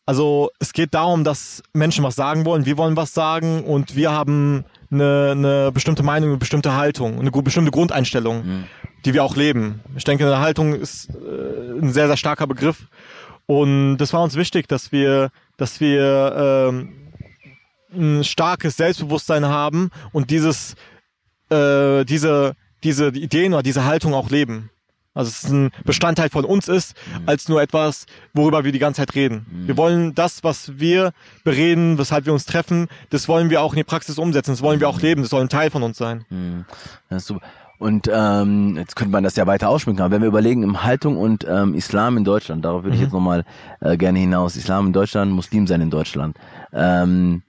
[SPEAKER 2] also es geht darum, dass Menschen was sagen wollen, wir wollen was sagen und wir haben eine, eine bestimmte Meinung, eine bestimmte Haltung, eine bestimmte Grundeinstellung, die wir auch leben. Ich denke, eine Haltung ist äh, ein sehr, sehr starker Begriff und das war uns wichtig, dass wir, dass wir ähm, ein starkes Selbstbewusstsein haben und dieses, äh, diese, diese Ideen oder diese Haltung auch leben. Also es ist ein Bestandteil von uns ist, als nur etwas, worüber wir die ganze Zeit reden. Wir wollen das, was wir bereden, weshalb wir uns treffen, das wollen wir auch in die Praxis umsetzen, das wollen wir auch leben, das soll ein Teil von uns sein.
[SPEAKER 1] Hm, das ist super. Und ähm, jetzt könnte man das ja weiter ausschmücken, aber wenn wir überlegen, im Haltung und ähm, Islam in Deutschland, darauf würde ich jetzt nochmal äh, gerne hinaus, Islam in Deutschland, Muslim sein in Deutschland. Ähm,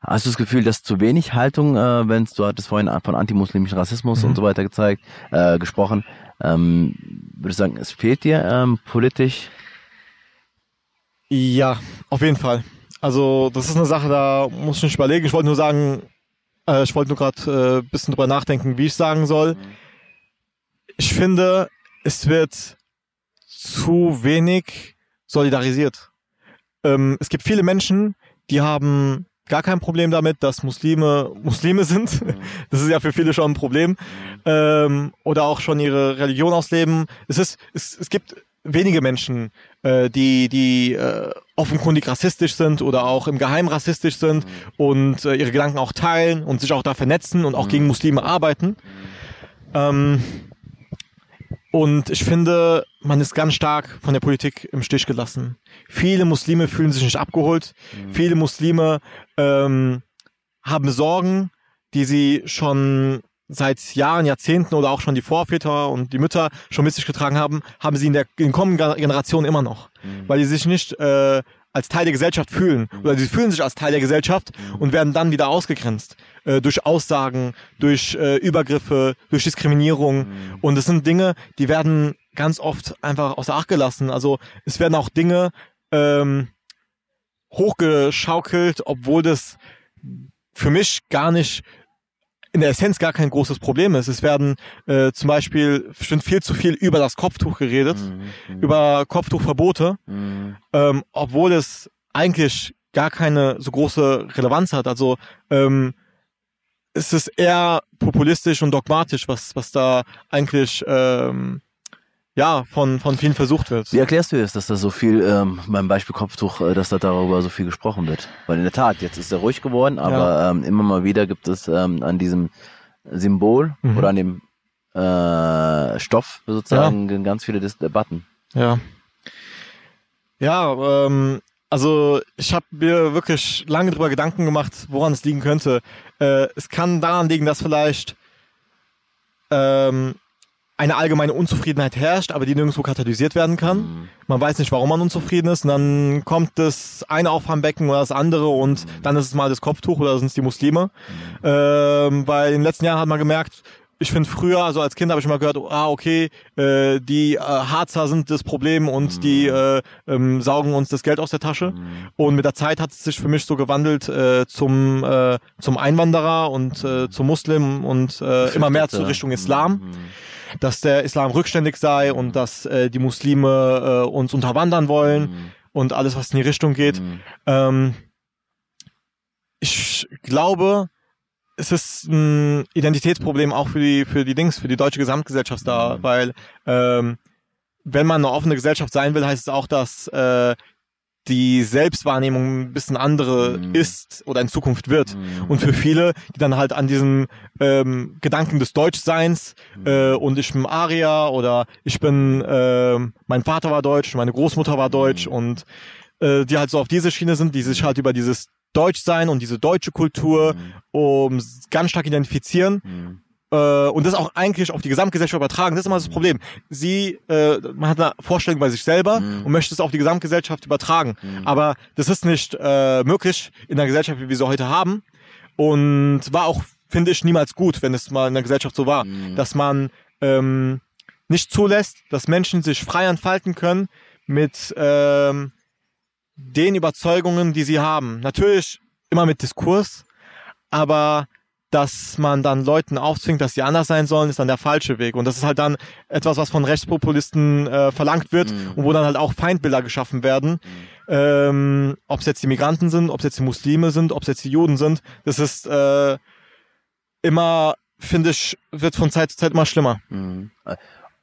[SPEAKER 1] hast du das Gefühl, dass zu wenig Haltung, äh, wenn du hattest vorhin von antimuslimischen Rassismus und so weiter gezeigt, äh, gesprochen, ähm, würde ich sagen, es fehlt dir ähm, politisch?
[SPEAKER 2] Ja, auf jeden Fall. Also das ist eine Sache, da muss ich nicht überlegen. Ich wollte nur sagen, äh, ich wollte nur gerade äh, bisschen drüber nachdenken, wie ich sagen soll. Ich finde, es wird zu wenig solidarisiert. Ähm, es gibt viele Menschen, die haben gar kein Problem damit, dass Muslime Muslime sind. [laughs] Das ist ja für viele schon ein Problem. Ähm, oder auch schon ihre Religion ausleben. Es ist, es, es gibt wenige Menschen, äh, die, die äh, offenkundig rassistisch sind oder auch im Geheim rassistisch sind und äh, ihre Gedanken auch teilen und sich auch da vernetzen und auch gegen Muslime arbeiten. Ähm, Und ich finde, man ist ganz stark von der Politik im Stich gelassen. Viele Muslime fühlen sich nicht abgeholt. Mhm. Viele Muslime ähm, haben Sorgen, die sie schon seit Jahren, Jahrzehnten oder auch schon die Vorväter und die Mütter schon mit sich getragen haben, haben sie in der in kommenden Generation immer noch. Mhm. Weil die sich nicht äh, als Teil der Gesellschaft fühlen. Mhm. Oder sie fühlen sich als Teil der Gesellschaft mhm. und werden dann wieder ausgegrenzt. Äh, durch Aussagen, durch äh, Übergriffe, durch Diskriminierung. Mhm. Und es sind Dinge, die werden ganz oft einfach außer Acht gelassen. Also es werden auch Dinge ähm, hochgeschaukelt, obwohl das für mich gar nicht in der Essenz gar kein großes Problem ist. Es werden äh, zum Beispiel bestimmt viel zu viel über das Kopftuch geredet, mhm. mhm. über Kopftuchverbote, mhm. ähm, obwohl es eigentlich gar keine so große Relevanz hat. Also ähm, es ist eher populistisch und dogmatisch, was was da eigentlich ähm, ja, von, von vielen versucht wird.
[SPEAKER 1] Wie erklärst du es, dass da so viel, ähm, beim Beispiel Kopftuch, äh, dass da darüber so viel gesprochen wird? Weil in der Tat, jetzt ist er ruhig geworden, aber ja. ähm, immer mal wieder gibt es ähm, an diesem Symbol mhm. oder an dem äh, Stoff sozusagen ja. ganz viele Debatten.
[SPEAKER 2] Ja. Ja, ähm, also ich habe mir wirklich lange darüber Gedanken gemacht, woran es liegen könnte. Äh, es kann daran liegen, dass vielleicht ähm, eine allgemeine Unzufriedenheit herrscht, aber die nirgendwo katalysiert werden kann. Mhm. Man weiß nicht, warum man unzufrieden ist. Und dann kommt das eine Auffangbecken oder das andere und mhm. dann ist es mal das Kopftuch oder sind es die Muslime. Mhm. Ähm, weil in den letzten Jahren hat man gemerkt, ich finde früher, also als Kind habe ich immer gehört, ah okay, äh, die äh, Harzer sind das Problem und mhm. die äh, ähm, saugen uns das Geld aus der Tasche. Mhm. Und mit der Zeit hat es sich für mich so gewandelt äh, zum äh, zum Einwanderer und äh, zum Muslim und äh, immer mehr zur Richtung Islam. Mhm dass der Islam rückständig sei und dass äh, die Muslime äh, uns unterwandern wollen mhm. und alles, was in die Richtung geht. Mhm. Ähm, ich glaube, es ist ein Identitätsproblem auch für die für die Dings, für die deutsche Gesamtgesellschaft da, mhm. weil ähm, wenn man eine offene Gesellschaft sein will, heißt es auch, dass äh, die Selbstwahrnehmung ein bisschen andere mhm. ist oder in Zukunft wird. Mhm. Und für viele, die dann halt an diesem ähm, Gedanken des Deutschseins mhm. äh, und ich bin Aria oder ich bin, äh, mein Vater war deutsch, meine Großmutter war deutsch mhm. und äh, die halt so auf diese Schiene sind, die sich halt über dieses Deutschsein und diese deutsche Kultur mhm. um ganz stark identifizieren mhm äh, und das auch eigentlich auf die Gesamtgesellschaft übertragen, das ist immer das Problem. Sie, äh, man hat eine Vorstellung bei sich selber mhm. und möchte es auf die Gesamtgesellschaft übertragen. Mhm. Aber das ist nicht äh, möglich in der Gesellschaft, wie wir sie heute haben. Und war auch, finde ich, niemals gut, wenn es mal in der Gesellschaft so war, mhm. dass man ähm, nicht zulässt, dass Menschen sich frei entfalten können mit ähm, den Überzeugungen, die sie haben. Natürlich immer mit Diskurs, aber dass man dann Leuten aufzwingt, dass sie anders sein sollen, ist dann der falsche Weg. Und das ist halt dann etwas, was von Rechtspopulisten äh, verlangt wird mhm. und wo dann halt auch Feindbilder geschaffen werden. Mhm. Ähm, ob es jetzt die Migranten sind, ob es jetzt die Muslime sind, ob es jetzt die Juden sind. Das ist äh, immer, finde ich, wird von Zeit zu Zeit immer schlimmer. Mhm.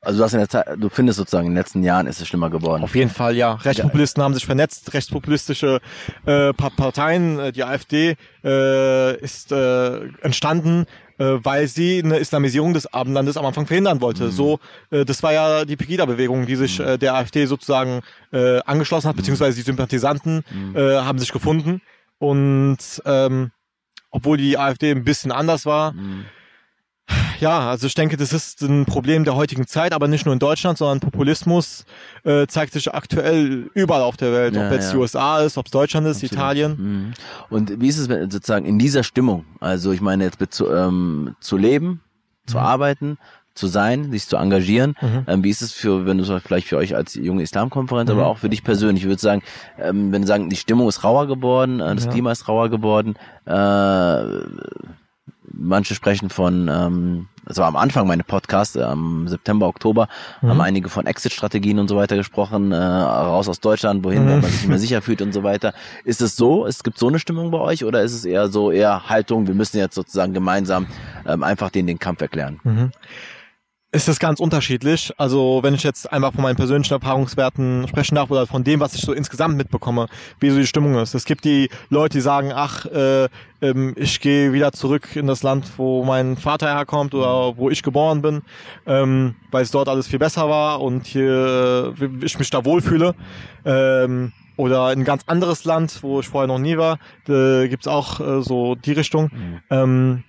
[SPEAKER 1] Also du hast in der Zeit, du findest sozusagen in den letzten Jahren ist es schlimmer geworden.
[SPEAKER 2] Auf jeden Fall, ja. Rechtspopulisten ja. haben sich vernetzt, rechtspopulistische äh, Parteien, äh, die AfD äh, ist äh, entstanden, äh, weil sie eine Islamisierung des Abendlandes am Anfang verhindern wollte. Mhm. So, äh, das war ja die Pegida-Bewegung, die sich mhm. äh, der AfD sozusagen äh, angeschlossen hat, mhm. beziehungsweise die Sympathisanten mhm. äh, haben sich gefunden. Und ähm, obwohl die AfD ein bisschen anders war, mhm ja, also ich denke, das ist ein Problem der heutigen Zeit, aber nicht nur in Deutschland, sondern Populismus äh, zeigt sich aktuell überall auf der Welt, ja, ob jetzt ja. die USA ist, ob es Deutschland ist, Absolut. Italien. Mhm.
[SPEAKER 1] Und wie ist es sozusagen in dieser Stimmung? Also ich meine jetzt zu, ähm, zu leben, zu mhm. arbeiten, zu sein, sich zu engagieren. Mhm. Ähm, wie ist es für, wenn du vielleicht für euch als junge Islamkonferenz, mhm. aber auch für dich persönlich? Ich würde sagen, ähm, wenn du sagen, die Stimmung ist rauer geworden, äh, das ja. Klima ist rauer geworden, äh, manche sprechen von, ähm, das war am Anfang meine Podcast, äh, am September, Oktober, mhm. haben einige von Exit-Strategien und so weiter gesprochen, äh, raus aus Deutschland, wohin mhm. man sich nicht mehr sicher fühlt und so weiter. Ist es so? Es gibt so eine Stimmung bei euch oder ist es eher so eher Haltung, wir müssen jetzt sozusagen gemeinsam ähm, einfach den den Kampf erklären? Mhm.
[SPEAKER 2] Ist es ganz unterschiedlich. Also wenn ich jetzt einfach von meinen persönlichen Erfahrungswerten sprechen darf oder von dem, was ich so insgesamt mitbekomme, wie so die Stimmung ist. Es gibt die Leute, die sagen, ach, äh, ähm, ich gehe wieder zurück in das Land, wo mein Vater herkommt oder wo ich geboren bin, ähm, weil es dort alles viel besser war und hier äh, ich mich da wohlfühle. Ähm, oder ein ganz anderes Land, wo ich vorher noch nie war, äh, gibt's auch äh, so die Richtung. Mhm. Ähm,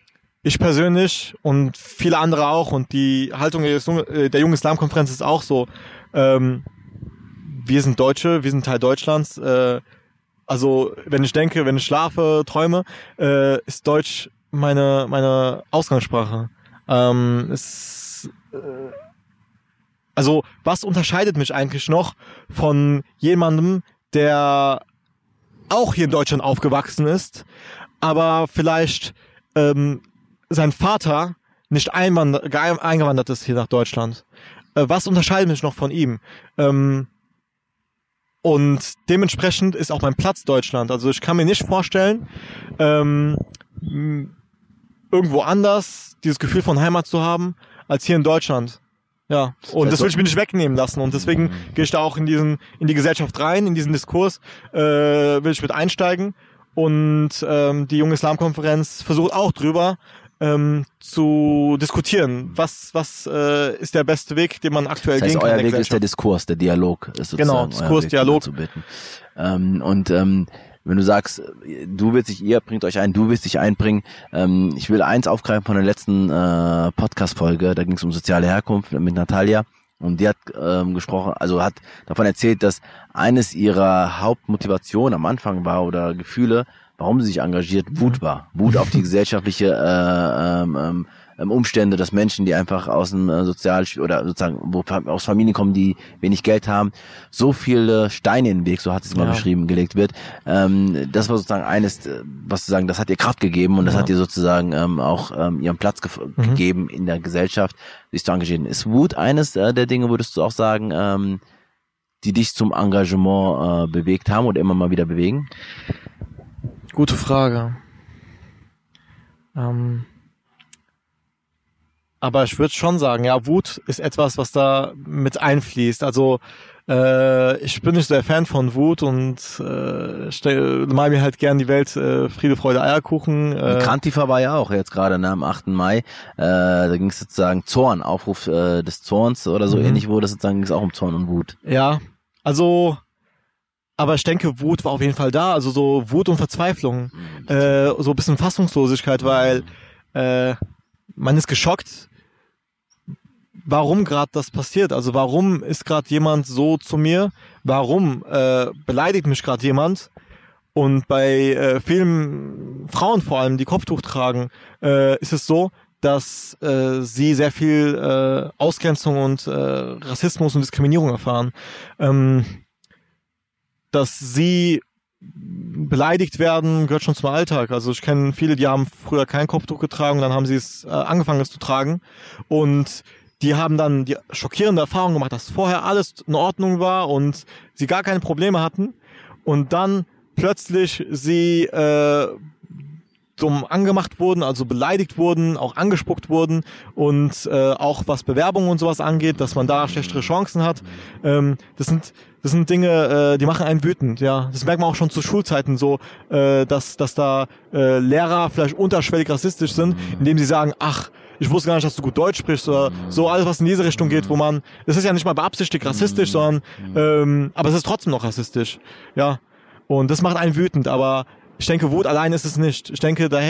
[SPEAKER 2] ich persönlich und viele andere auch und die Haltung der, äh, Jungen Islamkonferenz ist auch so, ähm, wir sind Deutsche, wir sind Teil Deutschlands. Äh, also wenn ich denke, wenn ich schlafe, träume, äh, ist Deutsch meine meine Ausgangssprache. Ähm, ist, äh, also was unterscheidet mich eigentlich noch von jemandem, der auch hier in Deutschland aufgewachsen ist, aber vielleicht ähm, sein Vater nicht eingewandert ist hier nach Deutschland. Äh, was unterscheidet mich noch von ihm? Ähm, und dementsprechend ist auch mein Platz Deutschland. Also ich kann mir nicht vorstellen, ähm, irgendwo anders dieses Gefühl von Heimat zu haben, als hier in Deutschland. Ja, und das will ich mir nicht wegnehmen lassen. Und deswegen mhm. gehe ich da auch in diesen, in die Gesellschaft rein, in diesen Diskurs, äh, will ich mit einsteigen. Und ähm, die junge Islamkonferenz versucht auch drüber ähm, zu diskutieren. Was, was äh, ist der beste Weg, den man aktuell das heißt, gehen
[SPEAKER 1] kann? Euer Weg ist der Diskurs, der Dialog ist
[SPEAKER 2] sozusagen Genau, Diskurs, Dialog.
[SPEAKER 1] Ähm, und ähm, wenn du sagst, du willst dich, ihr bringt euch ein, du willst dich einbringen. Ähm, ich will eins aufgreifen von der letzten äh, Podcast-Folge, da ging es um soziale Herkunft mit Natalia. Und die hat ähm, gesprochen, also hat davon erzählt, dass eines ihrer Hauptmotivationen am Anfang war oder Gefühle, warum sie sich engagiert, Wut mhm. war. Wut auf die [laughs] gesellschaftliche äh, ähm, ähm, ähm, Umstände, dass Menschen, die einfach aus dem äh, Sozial oder sozusagen wo, aus Familien kommen, die wenig Geld haben, so viele Steine in den Weg, so hat sie es mal ja. beschrieben, gelegt wird. Ähm, das war sozusagen eines, äh, was zu sagen, das hat ihr Kraft gegeben und das ja. hat ihr sozusagen ähm, auch ähm, ihren Platz ge mhm. gegeben in der Gesellschaft, sich zu engagieren. Ist Wut eines äh, der Dinge, würdest du auch sagen, ähm, die dich zum Engagement äh, bewegt haben oder immer mal wieder bewegen?
[SPEAKER 2] Gute Frage. Ähm, aber ich würde schon sagen, ja, Wut ist etwas, was da mit einfließt. Also äh, ich bin nicht so der Fan von Wut und äh, stell, mal mir halt gern die Welt äh, Friede, Freude, Eierkuchen.
[SPEAKER 1] Äh. Krantifa war ja auch jetzt gerade ne, am 8. Mai. Äh, da ging es sozusagen Zorn, Aufruf äh, des Zorns oder so mhm. ähnlich wurde. Sozusagen ging es auch um Zorn und Wut.
[SPEAKER 2] Ja, also aber ich denke, Wut war auf jeden Fall da. Also so Wut und Verzweiflung. Äh, so ein bisschen Fassungslosigkeit, weil äh, man ist geschockt, warum gerade das passiert. Also warum ist gerade jemand so zu mir? Warum äh, beleidigt mich gerade jemand? Und bei äh, vielen Frauen vor allem, die Kopftuch tragen, äh, ist es so, dass äh, sie sehr viel äh, Ausgrenzung und äh, Rassismus und Diskriminierung erfahren. Ähm, dass sie beleidigt werden, gehört schon zum Alltag. Also ich kenne viele, die haben früher kein Kopftuch getragen, dann haben sie es äh, angefangen, es zu tragen. Und die haben dann die schockierende Erfahrung gemacht, dass vorher alles in Ordnung war und sie gar keine Probleme hatten. Und dann plötzlich sie äh, dumm angemacht wurden, also beleidigt wurden, auch angespuckt wurden und äh, auch was Bewerbungen und sowas angeht, dass man da schlechtere Chancen hat. Ähm, das sind das sind Dinge, äh, die machen einen wütend, ja. Das merkt man auch schon zu Schulzeiten so, äh, dass dass da äh, Lehrer vielleicht unterschwellig rassistisch sind, indem sie sagen, ach, ich wusste gar nicht, dass du gut Deutsch sprichst oder so alles, was in diese Richtung geht, wo man, das ist ja nicht mal beabsichtigt rassistisch, sondern, ähm, aber es ist trotzdem noch rassistisch, ja. Und das macht einen wütend, aber ich denke, Wut allein ist es nicht. Ich denke, da,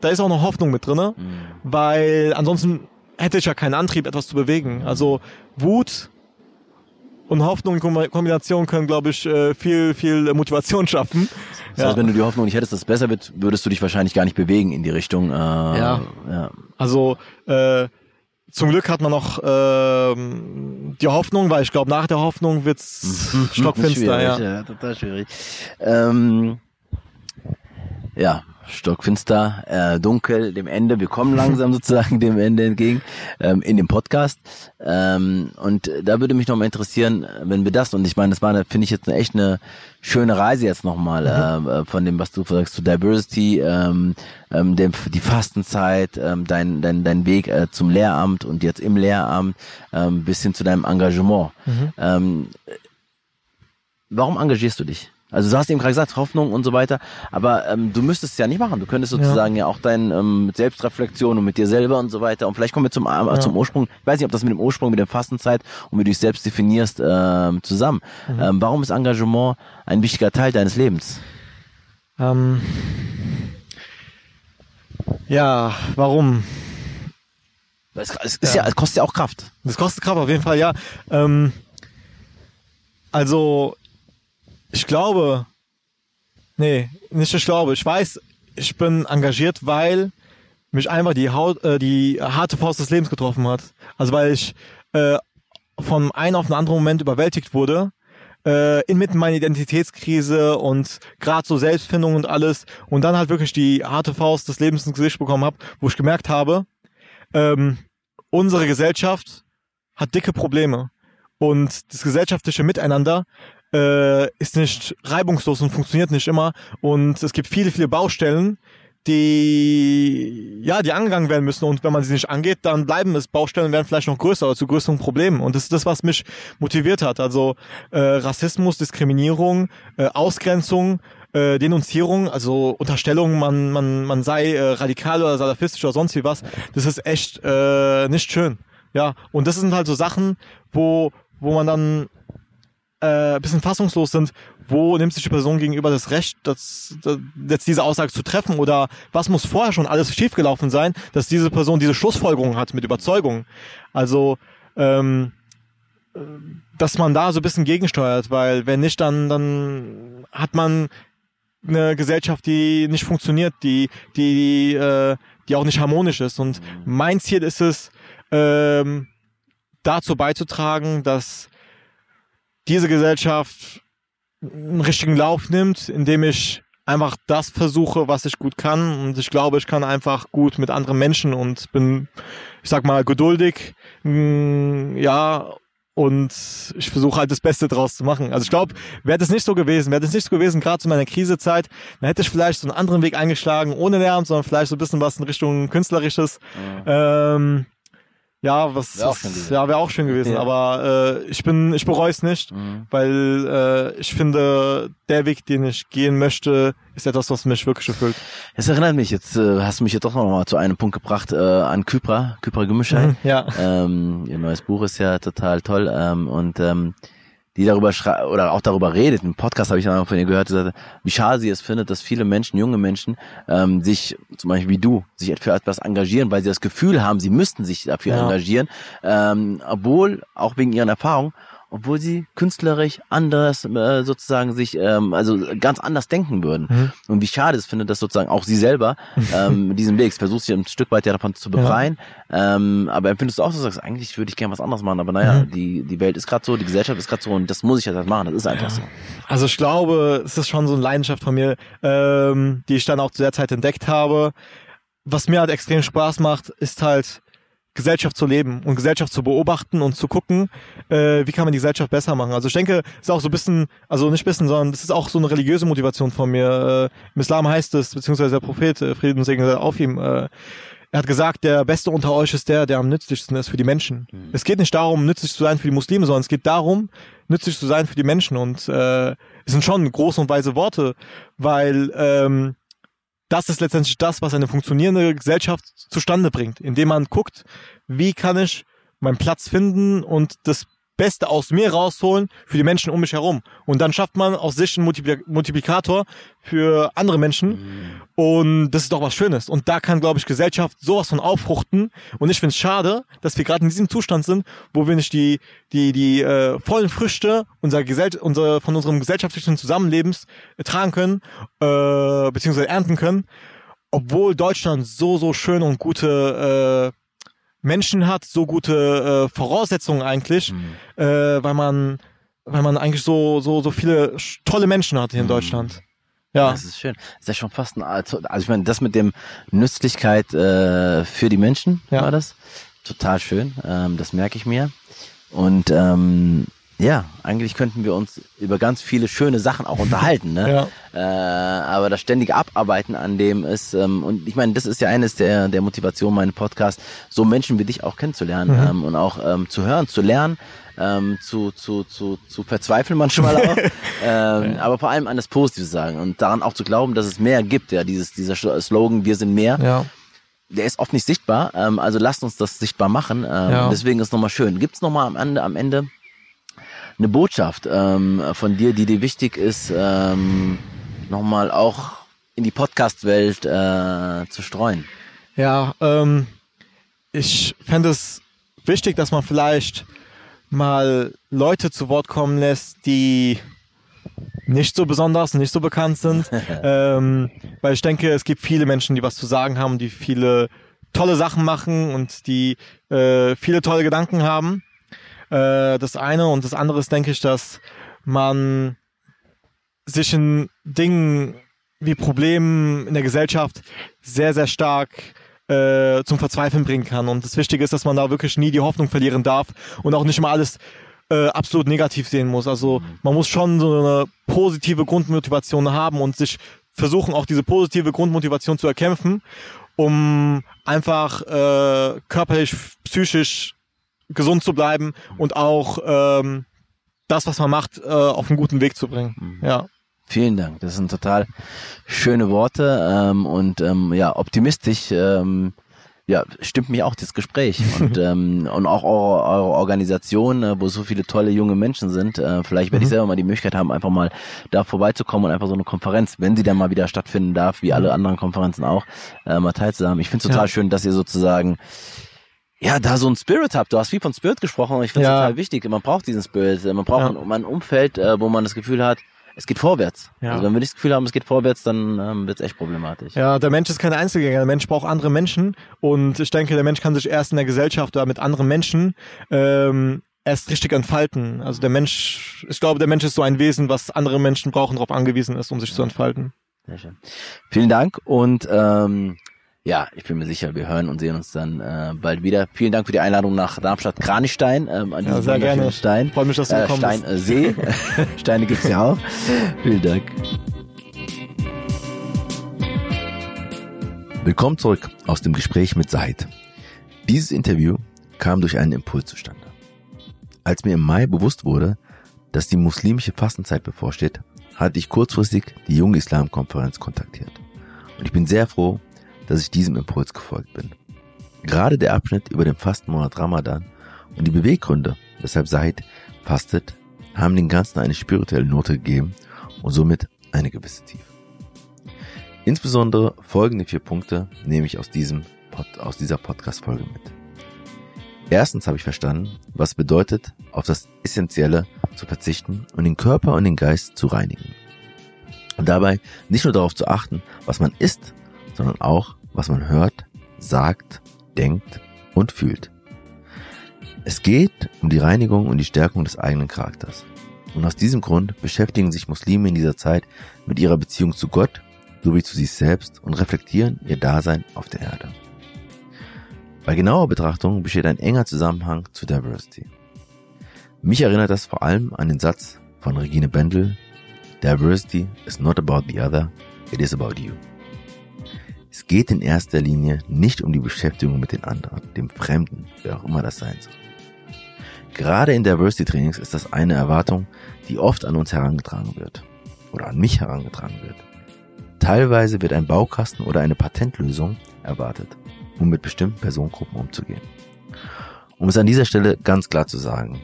[SPEAKER 2] da ist auch noch Hoffnung mit drinne, mhm. weil ansonsten hätte ich ja keinen Antrieb, etwas zu bewegen. Also Wut und Hoffnung in Kombination können, glaube ich, äh, viel, viel Motivation schaffen.
[SPEAKER 1] Das heißt, ja. wenn du die Hoffnung nicht hättest, dass es besser wird, würdest du dich wahrscheinlich gar nicht bewegen in die Richtung. Äh,
[SPEAKER 2] ja. ja. Also äh, zum Glück hat man noch äh, die Hoffnung, weil ich glaube, nach der Hoffnung wird's [laughs] stockfinster.
[SPEAKER 1] ja. ja, total schwierig. Ähm, ja, stockfinster, äh, dunkel, dem Ende. Wir kommen langsam [laughs] sozusagen dem Ende entgegen ähm, in dem Podcast. Ähm, und da würde mich noch mal interessieren, wenn wir das, und ich meine, das war, finde ich jetzt eine, echt eine schöne Reise jetzt nochmal mhm. äh, von dem, was du sagst, zu Diversity, ähm, ähm, dem, die Fastenzeit, ähm, dein, dein, dein Weg äh, zum Lehramt und jetzt im Lehramt ähm, bis hin zu deinem Engagement. Mhm. Ähm, warum engagierst du dich? Also du hast eben gerade gesagt, Hoffnung und so weiter, aber ähm, du müsstest es ja nicht machen. Du könntest sozusagen ja, ja auch dein ähm, mit Selbstreflexion und mit dir selber und so weiter. Und vielleicht kommen wir zum, äh, ja. zum Ursprung. Ich weiß nicht, ob das mit dem Ursprung, mit der Fastenzeit und wie du dich selbst definierst, ähm, zusammen. Mhm. Ähm, warum ist Engagement ein wichtiger Teil deines Lebens?
[SPEAKER 2] Ähm, ja, warum?
[SPEAKER 1] Es, es ist ja. ja, es kostet ja auch Kraft.
[SPEAKER 2] Das kostet Kraft auf jeden Fall, ja. Ähm, also ich glaube, nee, nicht ich glaube, ich weiß, ich bin engagiert, weil mich einfach die Haut, äh, die harte Faust des Lebens getroffen hat. Also weil ich äh, von einem auf den anderen Moment überwältigt wurde, äh, inmitten meiner Identitätskrise und gerade so Selbstfindung und alles und dann halt wirklich die harte Faust des Lebens ins Gesicht bekommen habe, wo ich gemerkt habe, ähm, unsere Gesellschaft hat dicke Probleme und das gesellschaftliche Miteinander äh, ist nicht reibungslos und funktioniert nicht immer. Und es gibt viele, viele Baustellen, die ja, die angegangen werden müssen. Und wenn man sie nicht angeht, dann bleiben es Baustellen werden vielleicht noch größer oder zu größeren Problemen. Und das ist das, was mich motiviert hat. Also äh, Rassismus, Diskriminierung, äh, Ausgrenzung, äh, Denunzierung, also Unterstellung, man, man, man sei äh, radikal oder salafistisch oder sonst wie was. Das ist echt äh, nicht schön. Ja, und das sind halt so Sachen, wo, wo man dann äh, bisschen fassungslos sind, wo nimmt sich die Person gegenüber das Recht, das, das, jetzt diese Aussage zu treffen oder was muss vorher schon alles schiefgelaufen sein, dass diese Person diese Schlussfolgerung hat mit Überzeugung. Also ähm, dass man da so ein bisschen gegensteuert, weil wenn nicht, dann, dann hat man eine Gesellschaft, die nicht funktioniert, die, die, äh, die auch nicht harmonisch ist. Und mein Ziel ist es, ähm, dazu beizutragen, dass diese Gesellschaft einen richtigen Lauf nimmt, indem ich einfach das versuche, was ich gut kann. Und ich glaube, ich kann einfach gut mit anderen Menschen und bin, ich sag mal, geduldig. Mm, ja, und ich versuche halt das Beste draus zu machen. Also ich glaube, wäre das nicht so gewesen, wäre das nicht so gewesen, gerade zu meiner Krisezeit, dann hätte ich vielleicht so einen anderen Weg eingeschlagen, ohne Lärm, sondern vielleicht so ein bisschen was in Richtung Künstlerisches. Ja. Ähm, ja, was
[SPEAKER 1] wäre auch schön gewesen.
[SPEAKER 2] Ja, wäre auch schön gewesen. Ja. Aber äh, ich bin, ich bereue es nicht, mhm. weil äh, ich finde, der Weg, den ich gehen möchte, ist etwas, was mich wirklich erfüllt.
[SPEAKER 1] Es erinnert mich, jetzt äh, hast du mich jetzt doch noch mal zu einem Punkt gebracht, äh, an Kypra, Kypra Gümüşay. Mhm,
[SPEAKER 2] ja.
[SPEAKER 1] Ähm, ihr neues Buch ist ja total toll. Ähm, und ähm, die darüber schreibt oder auch darüber redet. Im Podcast habe ich dann auch von ihr gehört, wie schade sie es findet, dass viele Menschen, junge Menschen, ähm, sich zum Beispiel wie du, sich für etwas engagieren, weil sie das Gefühl haben, sie müssten sich dafür ja. engagieren, ähm, obwohl auch wegen ihren Erfahrungen obwohl sie künstlerisch anders äh, sozusagen sich ähm, also ganz anders denken würden. Mhm. Und wie schade es findet, dass sozusagen auch sie selber ähm, [laughs] diesen Weg versucht sich ein Stück weit davon zu befreien. Ja. Ähm, aber empfindest du auch so, sagst, eigentlich würde ich gerne was anderes machen, aber naja, mhm. die, die Welt ist gerade so, die Gesellschaft ist gerade so und das muss ich halt machen, das ist einfach ja. so.
[SPEAKER 2] Also ich glaube, es ist schon so eine Leidenschaft von mir, ähm, die ich dann auch zu der Zeit entdeckt habe. Was mir halt extrem Spaß macht, ist halt Gesellschaft zu leben und Gesellschaft zu beobachten und zu gucken, äh, wie kann man die Gesellschaft besser machen. Also ich denke, ist auch so ein bisschen, also nicht ein bisschen, sondern das ist auch so eine religiöse Motivation von mir. Äh, Im Islam heißt es, beziehungsweise der Prophet, äh, Frieden und Segen auf ihm, äh, er hat gesagt, der Beste unter euch ist der, der am nützlichsten ist für die Menschen. Mhm. Es geht nicht darum, nützlich zu sein für die Muslime, sondern es geht darum, nützlich zu sein für die Menschen. Und äh, es sind schon große und weise Worte, weil ähm, das ist letztendlich das, was eine funktionierende Gesellschaft zustande bringt, indem man guckt, wie kann ich meinen Platz finden und das Beste aus mir rausholen für die Menschen um mich herum. Und dann schafft man aus sich einen Multiplikator für andere Menschen. Mhm. Und das ist doch was Schönes. Und da kann, glaube ich, Gesellschaft sowas von aufruchten. Und ich finde es schade, dass wir gerade in diesem Zustand sind, wo wir nicht die, die, die äh, vollen Früchte unserer Gesell unser, von unserem gesellschaftlichen Zusammenlebens äh, tragen können, äh, beziehungsweise ernten können. Obwohl Deutschland so, so schön und gute äh, Menschen hat, so gute äh, Voraussetzungen eigentlich, mhm. äh, weil man weil man eigentlich so so so viele tolle Menschen hat hier in mhm. Deutschland. Ja.
[SPEAKER 1] Das ist schön. Das ist ja schon fast ein, also ich meine, das mit dem Nützlichkeit äh, für die Menschen
[SPEAKER 2] Ja.
[SPEAKER 1] war das. Total schön. Ähm, das merke ich mir. Und ähm, ja, eigentlich könnten wir uns über ganz viele schöne Sachen auch unterhalten, ne? [laughs]
[SPEAKER 2] Ja.
[SPEAKER 1] Äh, aber das ständige Abarbeiten an dem ist, ähm, und ich meine, das ist ja eines der, der Motivation meinen Podcast, so Menschen wie dich auch kennenzulernen
[SPEAKER 2] Mhm.
[SPEAKER 1] ähm, und auch ähm, zu hören, zu lernen, ähm, zu, zu, zu, zu verzweifeln manchmal auch, [laughs] ähm, aber vor allem an das Positive sagen und daran auch zu glauben, dass es mehr gibt, ja, dieses, dieser Slogan, wir sind mehr,
[SPEAKER 2] Ja.
[SPEAKER 1] der ist oft nicht sichtbar, ähm, also lasst uns das sichtbar machen, ähm,
[SPEAKER 2] Ja.
[SPEAKER 1] deswegen ist nochmal schön. Gibt's nochmal am Ende, am Ende eine Botschaft ähm, von dir, die dir wichtig ist, ähm, nochmal auch in die Podcast-Welt äh, zu streuen?
[SPEAKER 2] Ja, ähm, ich fände es wichtig, dass man vielleicht mal Leute zu Wort kommen lässt, die nicht so besonders, nicht so bekannt sind. [laughs] ähm, weil ich denke, es gibt viele Menschen, die was zu sagen haben, die viele tolle Sachen machen und die äh, viele tolle Gedanken haben. Äh, das eine und das andere ist, denke ich, dass man sich in Dingen wie Problemen in der Gesellschaft sehr, sehr stark äh, zum Verzweifeln bringen kann. Und das Wichtige ist, dass man da wirklich nie die Hoffnung verlieren darf und auch nicht immer alles äh, absolut negativ sehen muss. Also man muss schon so eine positive Grundmotivation haben und sich versuchen, auch diese positive Grundmotivation zu erkämpfen, um einfach äh, körperlich, psychisch gesund zu bleiben und auch ähm, das, was man macht, äh, auf einen guten Weg zu bringen. Ja.
[SPEAKER 1] Vielen Dank. Das sind total schöne Worte ähm, und ähm, ja optimistisch. Ähm, ja, stimmt mir auch das Gespräch [laughs] und ähm, und auch eure, eure Organisation, äh, wo so viele tolle junge Menschen sind. Äh, vielleicht werde ich
[SPEAKER 2] Mhm.
[SPEAKER 1] selber mal die Möglichkeit haben, einfach mal da vorbeizukommen und einfach so eine Konferenz, wenn sie dann mal wieder stattfinden darf, wie alle anderen Konferenzen auch, äh, mal teilzuhaben. Ich finde es total
[SPEAKER 2] Ja.
[SPEAKER 1] schön, dass ihr sozusagen ja, da so ein Spirit habt. Du hast viel von Spirit gesprochen und ich finde es
[SPEAKER 2] Ja.
[SPEAKER 1] total wichtig. Man braucht diesen Spirit. Man braucht
[SPEAKER 2] Ja.
[SPEAKER 1] ein, Umfeld, äh, wo man das Gefühl hat, es geht vorwärts.
[SPEAKER 2] Ja.
[SPEAKER 1] Also wenn wir nicht das Gefühl haben, es geht vorwärts, dann ähm, wird es echt problematisch.
[SPEAKER 2] Ja, der Mensch ist kein Einzelgänger. Der Mensch braucht andere Menschen. Und ich denke, der Mensch kann sich erst in der Gesellschaft oder mit anderen Menschen ähm, erst richtig entfalten. Also der Mensch, ich glaube, der Mensch ist so ein Wesen, was andere Menschen brauchen, darauf angewiesen ist, um sich zu entfalten.
[SPEAKER 1] Sehr schön. Vielen Dank und ähm, ja, ich bin mir sicher, wir hören und sehen uns dann äh, bald wieder. Vielen Dank für die Einladung nach Darmstadt-Kranichstein, ähm, an
[SPEAKER 2] Ja, sehr gerne.
[SPEAKER 1] Stein.
[SPEAKER 2] Freut mich, dass du
[SPEAKER 1] Äh,
[SPEAKER 2] gekommen
[SPEAKER 1] Stein,
[SPEAKER 2] bist.
[SPEAKER 1] äh, See. [laughs] Steine gibt's ja auch. Vielen Dank. Willkommen zurück aus dem Gespräch mit Said. Dieses Interview kam durch einen Impuls zustande. Als mir im Mai bewusst wurde, dass die muslimische Fastenzeit bevorsteht, hatte ich kurzfristig die Junge Islam-Konferenz kontaktiert. Und ich bin sehr froh, dass ich diesem Impuls gefolgt bin. Gerade der Abschnitt über den Fastenmonat Ramadan und die Beweggründe, weshalb Said fastet, haben den Ganzen eine spirituelle Note gegeben und somit eine gewisse Tiefe. Insbesondere folgende vier Punkte nehme ich aus, diesem Pod, aus dieser Podcast-Folge mit. Erstens habe ich verstanden, was bedeutet, auf das Essentielle zu verzichten und den Körper und den Geist zu reinigen. Und dabei nicht nur darauf zu achten, was man isst, sondern auch, was man hört, sagt, denkt und fühlt. Es geht um die Reinigung und die Stärkung des eigenen Charakters. Und aus diesem Grund beschäftigen sich Muslime in dieser Zeit mit ihrer Beziehung zu Gott sowie zu sich selbst und reflektieren ihr Dasein auf der Erde. Bei genauer Betrachtung besteht ein enger Zusammenhang zu Diversity. Mich erinnert das vor allem an den Satz von Regine Bendel, Diversity is not about the other, it is about you. Es geht in erster Linie nicht um die Beschäftigung mit den anderen, dem Fremden, wer auch immer das sein soll. Gerade in Diversity Trainings ist das eine Erwartung, die oft an uns herangetragen wird oder an mich herangetragen wird. Teilweise wird ein Baukasten oder eine Patentlösung erwartet, um mit bestimmten Personengruppen umzugehen. Um es an dieser Stelle ganz klar zu sagen,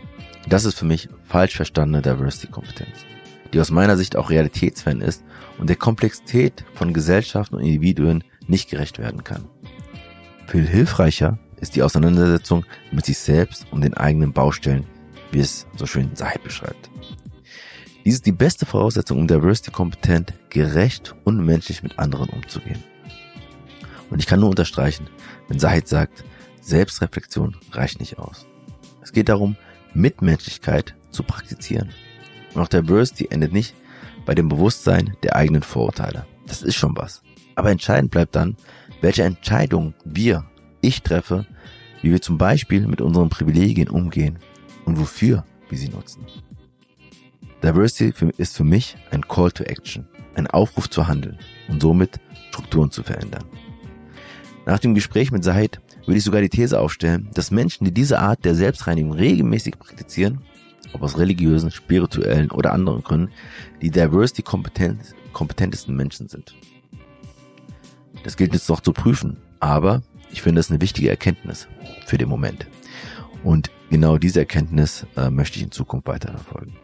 [SPEAKER 1] das ist für mich falsch verstandene Diversity-Kompetenz, die aus meiner Sicht auch realitätsfern ist und der Komplexität von Gesellschaften und Individuen nicht gerecht werden kann. Viel hilfreicher ist die Auseinandersetzung mit sich selbst und den eigenen Baustellen, wie es so schön Said beschreibt. Dies ist die beste Voraussetzung, um Diversity kompetent, gerecht und menschlich mit anderen umzugehen. Und ich kann nur unterstreichen, wenn Said sagt, Selbstreflexion reicht nicht aus. Es geht darum, Mitmenschlichkeit zu praktizieren. Und auch Diversity endet nicht bei dem Bewusstsein der eigenen Vorurteile. Das ist schon was. Aber entscheidend bleibt dann, welche Entscheidungen wir, ich treffe, wie wir zum Beispiel mit unseren Privilegien umgehen und wofür wir sie nutzen. Diversity ist für mich ein Call to Action, ein Aufruf zu handeln und somit Strukturen zu verändern. Nach dem Gespräch mit Said würde ich sogar die These aufstellen, dass Menschen, die diese Art der Selbstreinigung regelmäßig praktizieren, ob aus religiösen, spirituellen oder anderen Gründen, die Diversity kompetent, kompetentesten Menschen sind. Das gilt jetzt noch zu prüfen, aber ich finde es eine wichtige Erkenntnis für den Moment. Und genau diese Erkenntnis äh, möchte ich in Zukunft weiterverfolgen.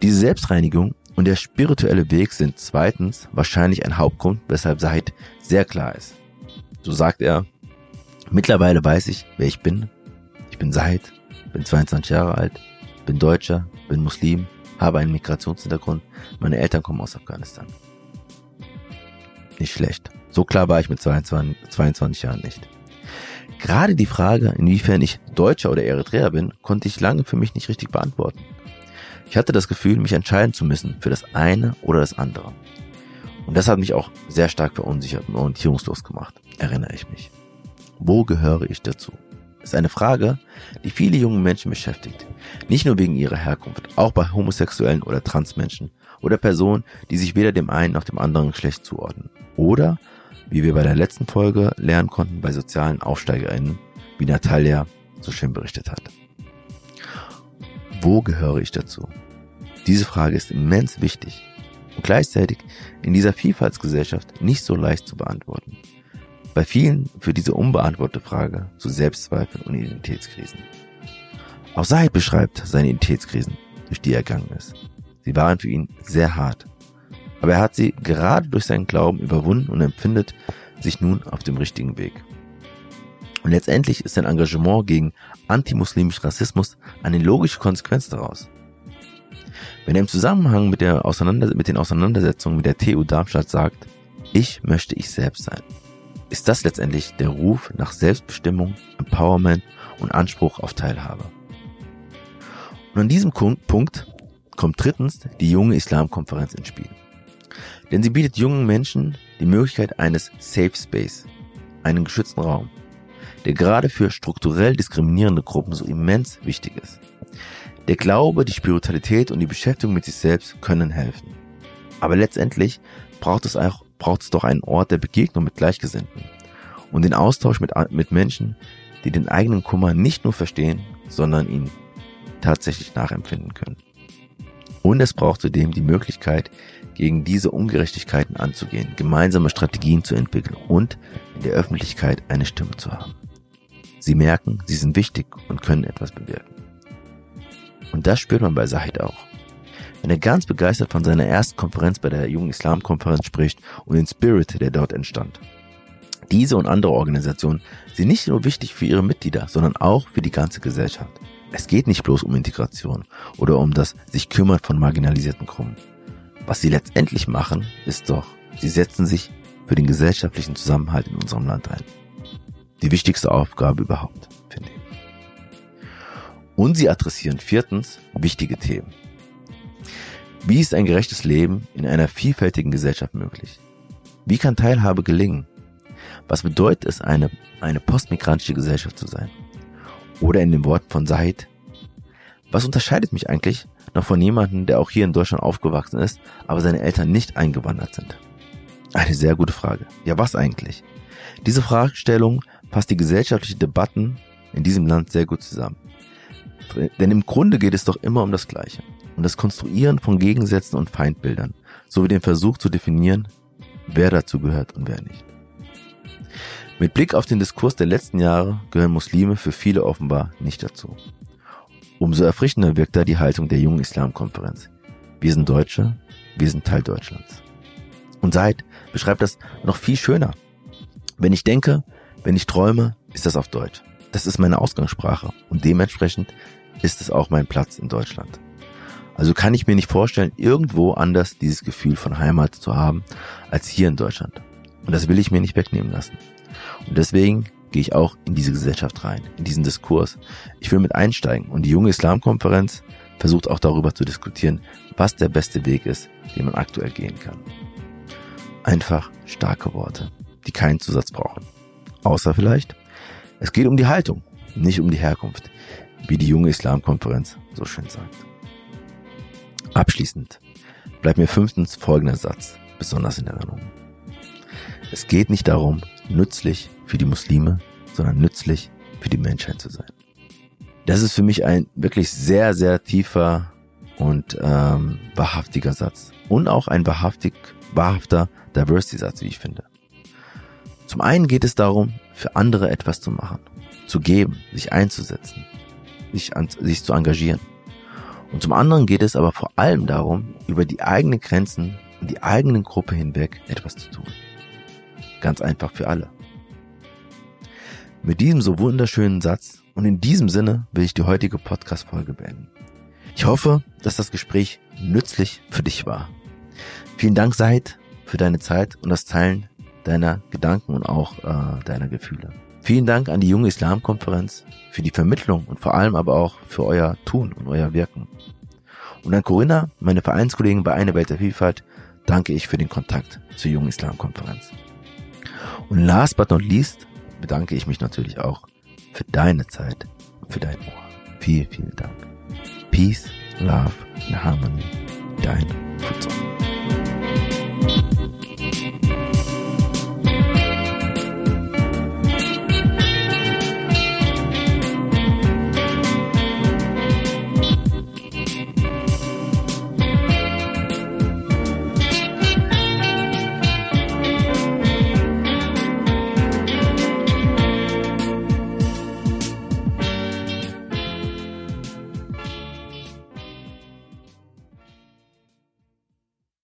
[SPEAKER 1] Diese Selbstreinigung und der spirituelle Weg sind zweitens wahrscheinlich ein Hauptgrund, weshalb Said sehr klar ist. So sagt er, mittlerweile weiß ich, wer ich bin. Ich bin Said, bin 22 Jahre alt, bin Deutscher, bin Muslim, habe einen Migrationshintergrund, meine Eltern kommen aus Afghanistan. Nicht schlecht. So klar war ich mit 22, 22 Jahren nicht. Gerade die Frage, inwiefern ich Deutscher oder Eritreer bin, konnte ich lange für mich nicht richtig beantworten. Ich hatte das Gefühl, mich entscheiden zu müssen für das eine oder das andere. Und das hat mich auch sehr stark verunsichert und orientierungslos gemacht, erinnere ich mich. Wo gehöre ich dazu? Ist eine Frage, die viele junge Menschen beschäftigt. Nicht nur wegen ihrer Herkunft, auch bei homosexuellen oder Transmenschen oder Personen, die sich weder dem einen noch dem anderen Geschlecht zuordnen. Oder, wie wir bei der letzten Folge lernen konnten, bei sozialen AufsteigerInnen, wie Natalia so schön berichtet hat. Wo gehöre ich dazu? Diese Frage ist immens wichtig und gleichzeitig in dieser Vielfaltsgesellschaft nicht so leicht zu beantworten. Bei vielen führt diese unbeantwortete Frage zu Selbstzweifeln und Identitätskrisen. Auch Said beschreibt seine Identitätskrisen, durch die er gegangen ist. Sie waren für ihn sehr hart. Aber er hat sie gerade durch seinen Glauben überwunden und empfindet sich nun auf dem richtigen Weg. Und letztendlich ist sein Engagement gegen antimuslimischen Rassismus eine logische Konsequenz daraus. Wenn er im Zusammenhang mit, der Auseinander mit den Auseinandersetzungen mit der TU Darmstadt sagt, ich möchte ich selbst sein, ist das letztendlich der Ruf nach Selbstbestimmung, Empowerment und Anspruch auf Teilhabe. Und an diesem Punkt kommt drittens die junge Islamkonferenz ins Spiel. Denn sie bietet jungen Menschen die Möglichkeit eines Safe Space, einen geschützten Raum, der gerade für strukturell diskriminierende Gruppen so immens wichtig ist. Der Glaube, die Spiritualität und die Beschäftigung mit sich selbst können helfen. Aber letztendlich braucht es auch, braucht es doch einen Ort der Begegnung mit Gleichgesinnten und den Austausch mit, mit Menschen, die den eigenen Kummer nicht nur verstehen, sondern ihn tatsächlich nachempfinden können. Und es braucht zudem die Möglichkeit, gegen diese Ungerechtigkeiten anzugehen, gemeinsame Strategien zu entwickeln und in der Öffentlichkeit eine Stimme zu haben. Sie merken, sie sind wichtig und können etwas bewirken. Und das spürt man bei Sahid auch. Wenn er ganz begeistert von seiner ersten Konferenz bei der Jungen Islam-Konferenz spricht und den Spirit, der dort entstand. Diese und andere Organisationen sind nicht nur wichtig für ihre Mitglieder, sondern auch für die ganze Gesellschaft. Es geht nicht bloß um Integration oder um das sich kümmern von marginalisierten Gruppen. Was sie letztendlich machen, ist doch, sie setzen sich für den gesellschaftlichen Zusammenhalt in unserem Land ein. Die wichtigste Aufgabe überhaupt, finde ich. Und sie adressieren viertens wichtige Themen. Wie ist ein gerechtes Leben in einer vielfältigen Gesellschaft möglich? Wie kann Teilhabe gelingen? Was bedeutet es, eine, eine postmigrantische Gesellschaft zu sein? Oder in den Worten von Said, was unterscheidet mich eigentlich noch von jemandem, der auch hier in Deutschland aufgewachsen ist, aber seine Eltern nicht eingewandert sind? Eine sehr gute Frage. Ja, was eigentlich? Diese Fragestellung fasst die gesellschaftlichen Debatten in diesem Land sehr gut zusammen. Denn im Grunde geht es doch immer um das Gleiche. Um das Konstruieren von Gegensätzen und Feindbildern, sowie den Versuch zu definieren, wer dazu gehört und wer nicht. Mit Blick auf den Diskurs der letzten Jahre gehören Muslime für viele offenbar nicht dazu. Umso erfrischender wirkt da die Haltung der jungen Islamkonferenz. Wir sind Deutsche, wir sind Teil Deutschlands. Und Said beschreibt das noch viel schöner. Wenn ich denke, wenn ich träume, ist das auf Deutsch. Das ist meine Ausgangssprache und dementsprechend ist es auch mein Platz in Deutschland. Also kann ich mir nicht vorstellen, irgendwo anders dieses Gefühl von Heimat zu haben, als hier in Deutschland. Und das will ich mir nicht wegnehmen lassen. Und deswegen gehe ich auch in diese Gesellschaft rein, in diesen Diskurs. Ich will mit einsteigen. Und die junge Islamkonferenz versucht auch darüber zu diskutieren, was der beste Weg ist, den man aktuell gehen kann. Einfach starke Worte, die keinen Zusatz brauchen. Außer vielleicht, es geht um die Haltung, nicht um die Herkunft, wie die junge Islamkonferenz so schön sagt. Abschließend bleibt mir fünftens folgender Satz besonders in Erinnerung. Es geht nicht darum, nützlich für die Muslime, sondern nützlich für die Menschheit zu sein. Das ist für mich ein wirklich sehr, sehr tiefer und ähm, wahrhaftiger Satz. Und auch ein wahrhaftig, wahrhafter Diversity-Satz, wie ich finde. Zum einen geht es darum, für andere etwas zu machen, zu geben, sich einzusetzen, sich, an, sich zu engagieren. Und zum anderen geht es aber vor allem darum, über die eigenen Grenzen und die eigenen Gruppe hinweg etwas zu tun. Ganz einfach für alle. Mit diesem so wunderschönen Satz und in diesem Sinne will ich die heutige Podcast-Folge beenden. Ich hoffe, dass das Gespräch nützlich für dich war. Vielen Dank, Said, für deine Zeit und das Teilen deiner Gedanken und auch äh, deiner Gefühle. Vielen Dank an die Junge Islamkonferenz für die Vermittlung und vor allem aber auch für euer Tun und euer Wirken. Und an Corinna, meine Vereinskollegen bei Eine Welt der Vielfalt, danke ich für den Kontakt zur Jungen Islamkonferenz. Und last but not least bedanke ich mich natürlich auch für deine Zeit für dein Ohr. Vielen, vielen Dank. Peace, Love and Harmony. Dein Futsal.